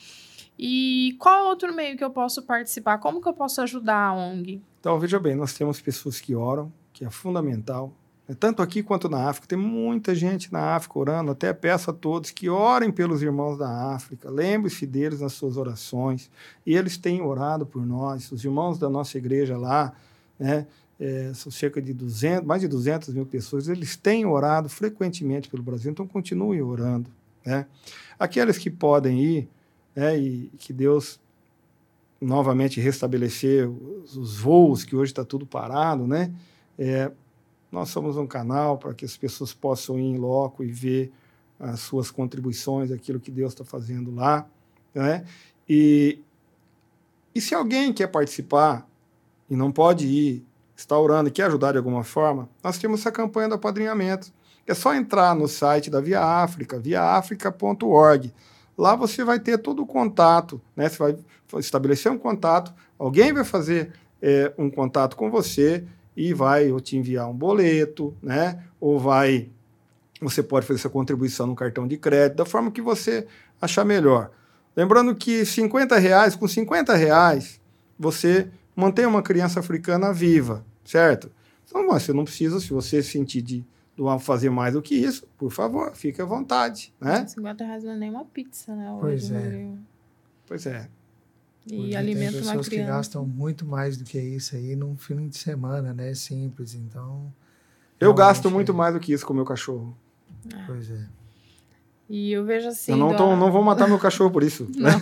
E qual outro meio que eu posso participar? Como que eu posso ajudar a ONG? Então, veja bem, nós temos pessoas que oram, que é fundamental. Tanto aqui quanto na África. Tem muita gente na África orando. Até peço a todos que orem pelos irmãos da África. Lembre-se deles nas suas orações. Eles têm orado por nós. Os irmãos da nossa igreja lá, né? é, são cerca de 200, mais de 200 mil pessoas, eles têm orado frequentemente pelo Brasil, então continuem orando. Né? Aqueles que podem ir, né, e que Deus novamente restabelecer os, os voos, que hoje está tudo parado, né? É, nós somos um canal para que as pessoas possam ir em loco e ver as suas contribuições, aquilo que Deus está fazendo lá. Né? E, e se alguém quer participar e não pode ir está orando e quer ajudar de alguma forma, nós temos essa campanha do apadrinhamento. É só entrar no site da Via África, viaafrica.org. Lá você vai ter todo o contato, né? Você vai estabelecer um contato, alguém vai fazer é, um contato com você e vai ou te enviar um boleto, né? Ou vai, você pode fazer essa contribuição no cartão de crédito, da forma que você achar melhor. Lembrando que 50 reais, com 50 reais, você mantém uma criança africana viva certo? Então, você não precisa, se você sentir de fazer mais do que isso, por favor, fique à vontade, né? 50 reais não é nem uma pizza, né? Pois é. Pois é. E alimenta uma criança. pessoas que gastam muito mais do que isso aí num fim de semana, né? Simples, então... Eu gasto muito mais do que isso com o meu cachorro. É. Pois é. E eu vejo assim. Eu não, tô, não vou matar meu <laughs> cachorro por isso. Não, né?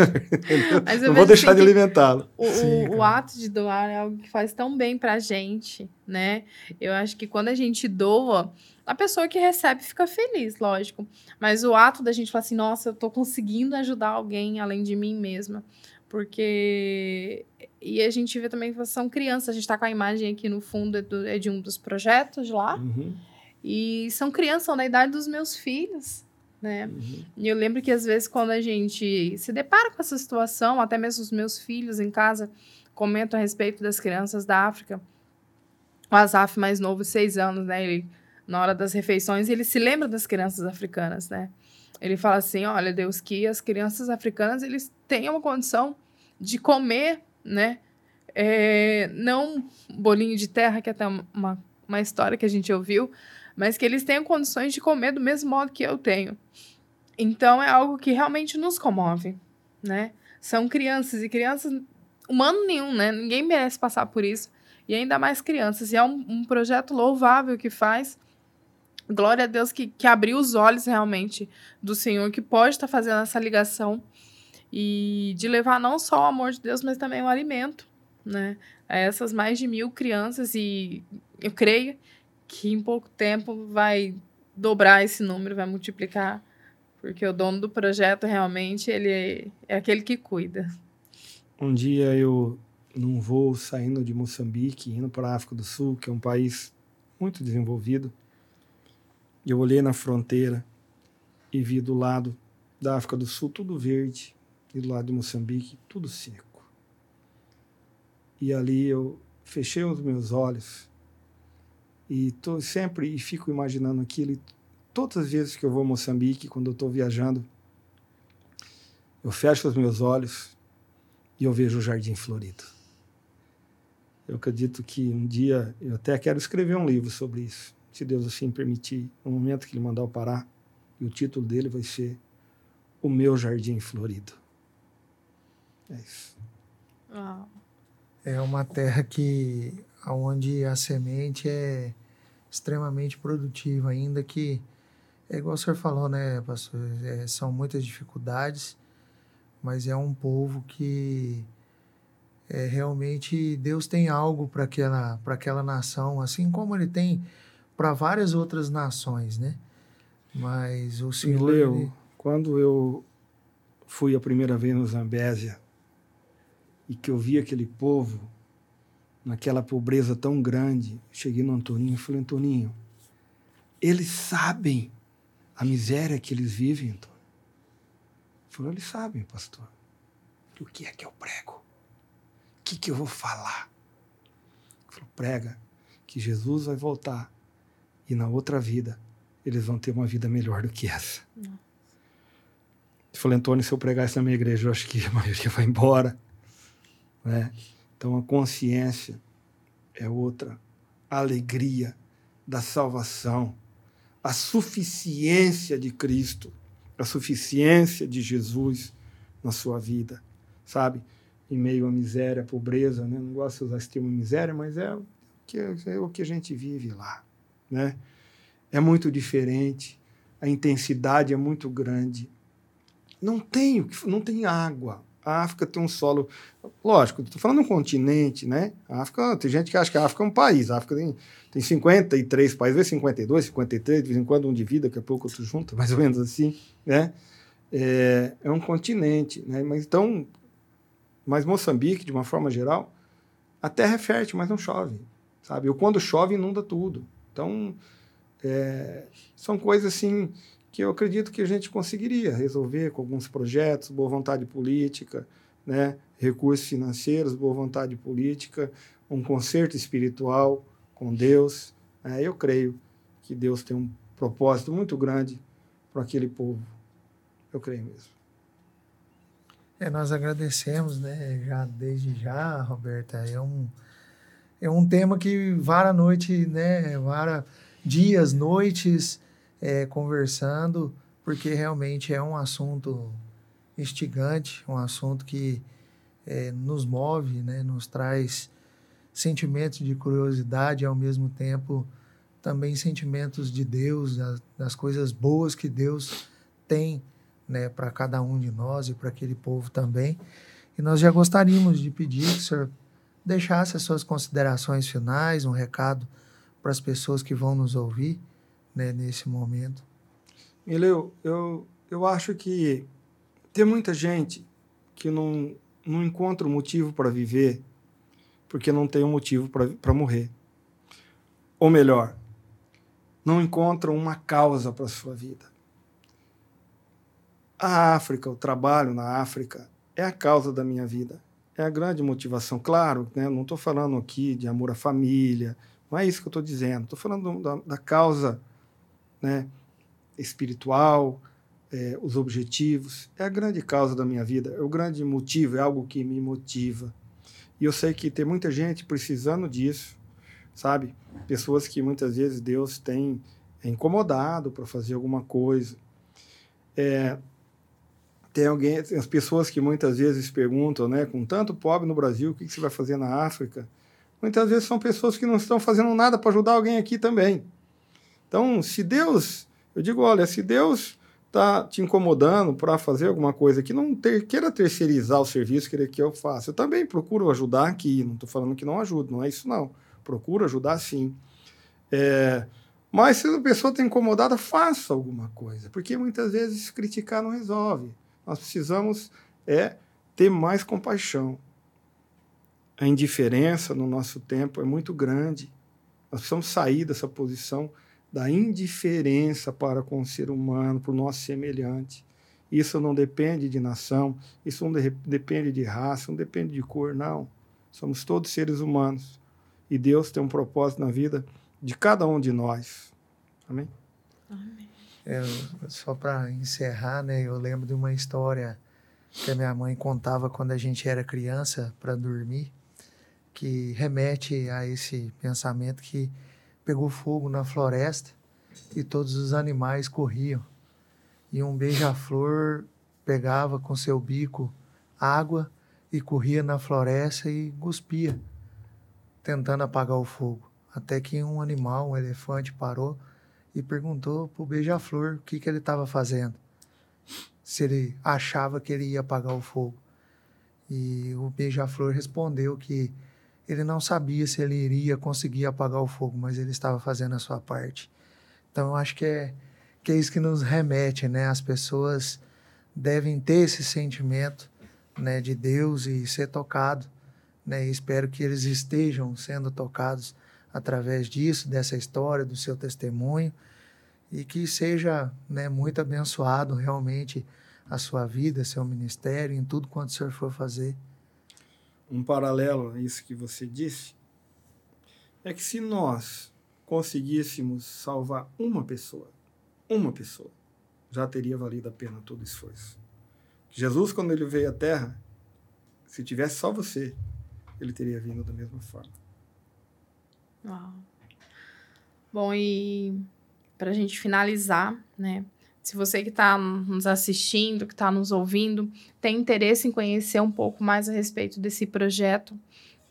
<laughs> Mas não vou deixar assim de alimentá-lo. O, o, o, ato de doar é algo que faz tão bem pra gente, né? Eu acho que quando a gente doa, a pessoa que recebe fica feliz, lógico. Mas o ato da gente falar assim, nossa, eu tô conseguindo ajudar alguém além de mim mesma. Porque. E a gente vê também que são crianças. A gente tá com a imagem aqui no fundo é, do, é de um dos projetos lá. Uhum. E são crianças, são da idade dos meus filhos né? Uhum. E eu lembro que às vezes quando a gente se depara com essa situação, até mesmo os meus filhos em casa comentam a respeito das crianças da África. O Azaf mais novo, seis anos, né? Ele, na hora das refeições, ele se lembra das crianças africanas, né? Ele fala assim, olha, Deus, que as crianças africanas, eles tenham uma condição de comer, né? É, não bolinho de terra, que é até uma, uma história que a gente ouviu, mas que eles tenham condições de comer do mesmo modo que eu tenho. Então é algo que realmente nos comove, né? São crianças e crianças, humano nenhum, né? Ninguém merece passar por isso. E ainda mais crianças. E é um, um projeto louvável que faz. Glória a Deus que, que abriu os olhos realmente do Senhor, que pode estar fazendo essa ligação e de levar não só o amor de Deus, mas também o alimento, né? A essas mais de mil crianças. E eu creio que em pouco tempo vai dobrar esse número, vai multiplicar, porque o dono do projeto realmente ele é aquele que cuida. Um dia eu num voo saindo de Moçambique, indo para a África do Sul, que é um país muito desenvolvido, eu olhei na fronteira e vi do lado da África do Sul tudo verde e do lado de Moçambique tudo seco. E ali eu fechei os meus olhos e tô sempre e fico imaginando aquilo. E todas as vezes que eu vou a Moçambique, quando eu estou viajando, eu fecho os meus olhos e eu vejo o jardim florido. Eu acredito que um dia eu até quero escrever um livro sobre isso, se Deus assim permitir, no momento que Ele mandar eu parar. E o título dele vai ser O Meu Jardim Florido. É isso. É uma terra que onde a semente é extremamente produtiva, ainda que, é igual o senhor falou, né, pastor? É, são muitas dificuldades, mas é um povo que é, realmente Deus tem algo para aquela, aquela nação, assim como ele tem para várias outras nações, né? Mas o Senhor. Leu, ele... quando eu fui a primeira vez no Zambésia e que eu vi aquele povo naquela pobreza tão grande, cheguei no Antoninho e falei, Antoninho, eles sabem a miséria que eles vivem, Antônio. Ele falou, eles sabem, pastor. O que é que eu prego? O que, que eu vou falar? Ele falou, prega que Jesus vai voltar e na outra vida eles vão ter uma vida melhor do que essa. Não. Eu falei, Antônio, se eu pregar isso na minha igreja, eu acho que a maioria <laughs> vai embora. Né? Então a consciência é outra. A alegria da salvação, a suficiência de Cristo, a suficiência de Jesus na sua vida, sabe? Em meio à miséria, à pobreza, né? Não gosto de usar esse termo miséria, mas é o que, é o que a gente vive lá, né? É muito diferente, a intensidade é muito grande. Não tem, não tem água. A África tem um solo. Lógico, estou falando um continente, né? A África, tem gente que acha que a África é um país. A África tem, tem 53 países, vezes 52, 53, de vez em quando um divide, daqui a pouco outro junta, <laughs> mais ou menos assim, né? É, é um continente, né? Mas então, mas Moçambique, de uma forma geral, a terra é fértil, mas não chove, sabe? Ou quando chove, inunda tudo. Então, é, são coisas assim que eu acredito que a gente conseguiria resolver com alguns projetos, boa vontade política, né? recursos financeiros, boa vontade política, um conserto espiritual com Deus. Né? Eu creio que Deus tem um propósito muito grande para aquele povo. Eu creio mesmo. É, nós agradecemos, né, já desde já, Roberta, é um, é um tema que vara noite, né, vara dias, noites, é, conversando, porque realmente é um assunto instigante, um assunto que é, nos move, né, nos traz sentimentos de curiosidade e ao mesmo tempo também sentimentos de Deus, das, coisas boas que Deus tem né, para cada um de nós e para aquele povo também. E nós já gostaríamos de pedir que o senhor deixasse as suas considerações finais, um recado para as pessoas que vão nos ouvir né, nesse momento. Mileu, eu, eu acho que tem muita gente que não, não encontra um motivo para viver porque não tem um motivo para morrer. Ou melhor, não encontra uma causa para a sua vida. A África, o trabalho na África, é a causa da minha vida. É a grande motivação. Claro, né, não estou falando aqui de amor à família, não é isso que eu estou dizendo. Estou falando da, da, causa né, espiritual, é, os objetivos. É a grande causa da minha vida, é o grande motivo, é algo que me motiva. E eu sei que tem muita gente precisando disso, sabe? Pessoas que muitas vezes Deus tem incomodado para fazer alguma coisa. É, tem alguém, as pessoas que muitas vezes perguntam, né, com tanto pobre no Brasil, o que, que você vai fazer na África? Muitas vezes são pessoas que não estão fazendo nada para ajudar alguém aqui também. Então, se Deus, eu digo, olha, se Deus está te incomodando para fazer alguma coisa que não ter, queira terceirizar o serviço, queira que eu faça. Eu também procuro ajudar aqui, não estou falando que não ajudo, não é isso não. Procuro ajudar sim. É, mas se a pessoa está incomodada, faça alguma coisa, porque muitas vezes criticar não resolve. Nós precisamos é ter mais compaixão. A indiferença no nosso tempo é muito grande. Nós precisamos sair dessa posição da indiferença para com o ser humano, para o nosso semelhante. Isso não depende de nação, isso não de depende de raça, não depende de cor, não. Somos todos seres humanos. E Deus tem um propósito na vida de cada um de nós. Amém? Amém. É, só para encerrar, né, eu lembro de uma história que a minha mãe contava quando a gente era criança para dormir, que remete a esse pensamento que pegou fogo na floresta e todos os animais corriam. E um beija-flor pegava com seu bico água e corria na floresta e cuspia, tentando apagar o fogo. Até que um animal, um elefante, parou e perguntou para o beija-flor o que, que ele estava fazendo. Se ele achava que ele ia apagar o fogo. E o beija-flor respondeu que ele não sabia se ele iria conseguir apagar o fogo, mas ele estava fazendo a sua parte. Então eu acho que é, que é isso que nos remete, né? As pessoas devem ter esse sentimento né, de Deus e ser tocado. Né? E espero que eles estejam sendo tocados através disso, dessa história, do seu testemunho, e que seja né, muito abençoado realmente a sua vida, seu ministério, em tudo quanto o senhor for fazer. Um paralelo a isso que você disse, é que se nós conseguíssemos salvar uma pessoa, uma pessoa, já teria valido a pena todo o esforço. Jesus, quando ele veio à Terra, se tivesse só você, ele teria vindo da mesma forma. Uau. Bom, e para a gente finalizar, né? Se você que está nos assistindo, que está nos ouvindo, tem interesse em conhecer um pouco mais a respeito desse projeto,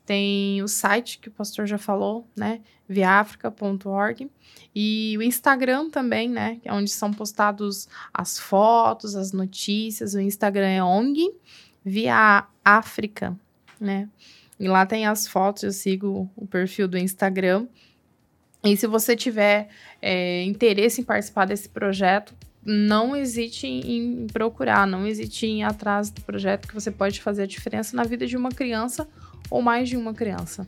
tem o site que o pastor já falou, né? viafrica.org e o Instagram também, né? É onde são postados as fotos, as notícias. O Instagram é ONG Via África, né? E lá tem as fotos, eu sigo o perfil do Instagram. E se você tiver é, interesse em participar desse projeto, não hesite em procurar, não hesite em ir atrás do projeto que você pode fazer a diferença na vida de uma criança ou mais de uma criança.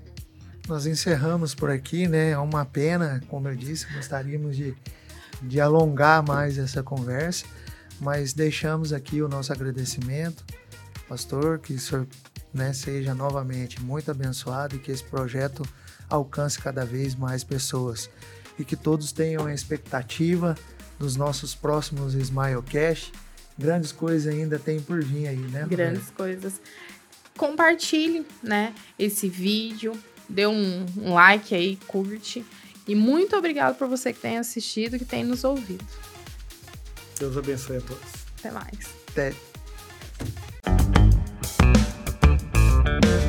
Nós encerramos por aqui, né? É uma pena, como eu disse, gostaríamos de, de alongar mais essa conversa, mas deixamos aqui o nosso agradecimento, pastor, que o senhor né, seja novamente muito abençoado e que esse projeto alcance cada vez mais pessoas e que todos tenham a expectativa dos nossos próximos Smilecast. Grandes coisas ainda tem por vir aí, né? Grandes coisas. Compartilhe, né, esse vídeo, dê um, um like aí, curte. E muito obrigado por você que tem assistido, que tem nos ouvido. Deus abençoe a todos. Até mais. Até. Bye.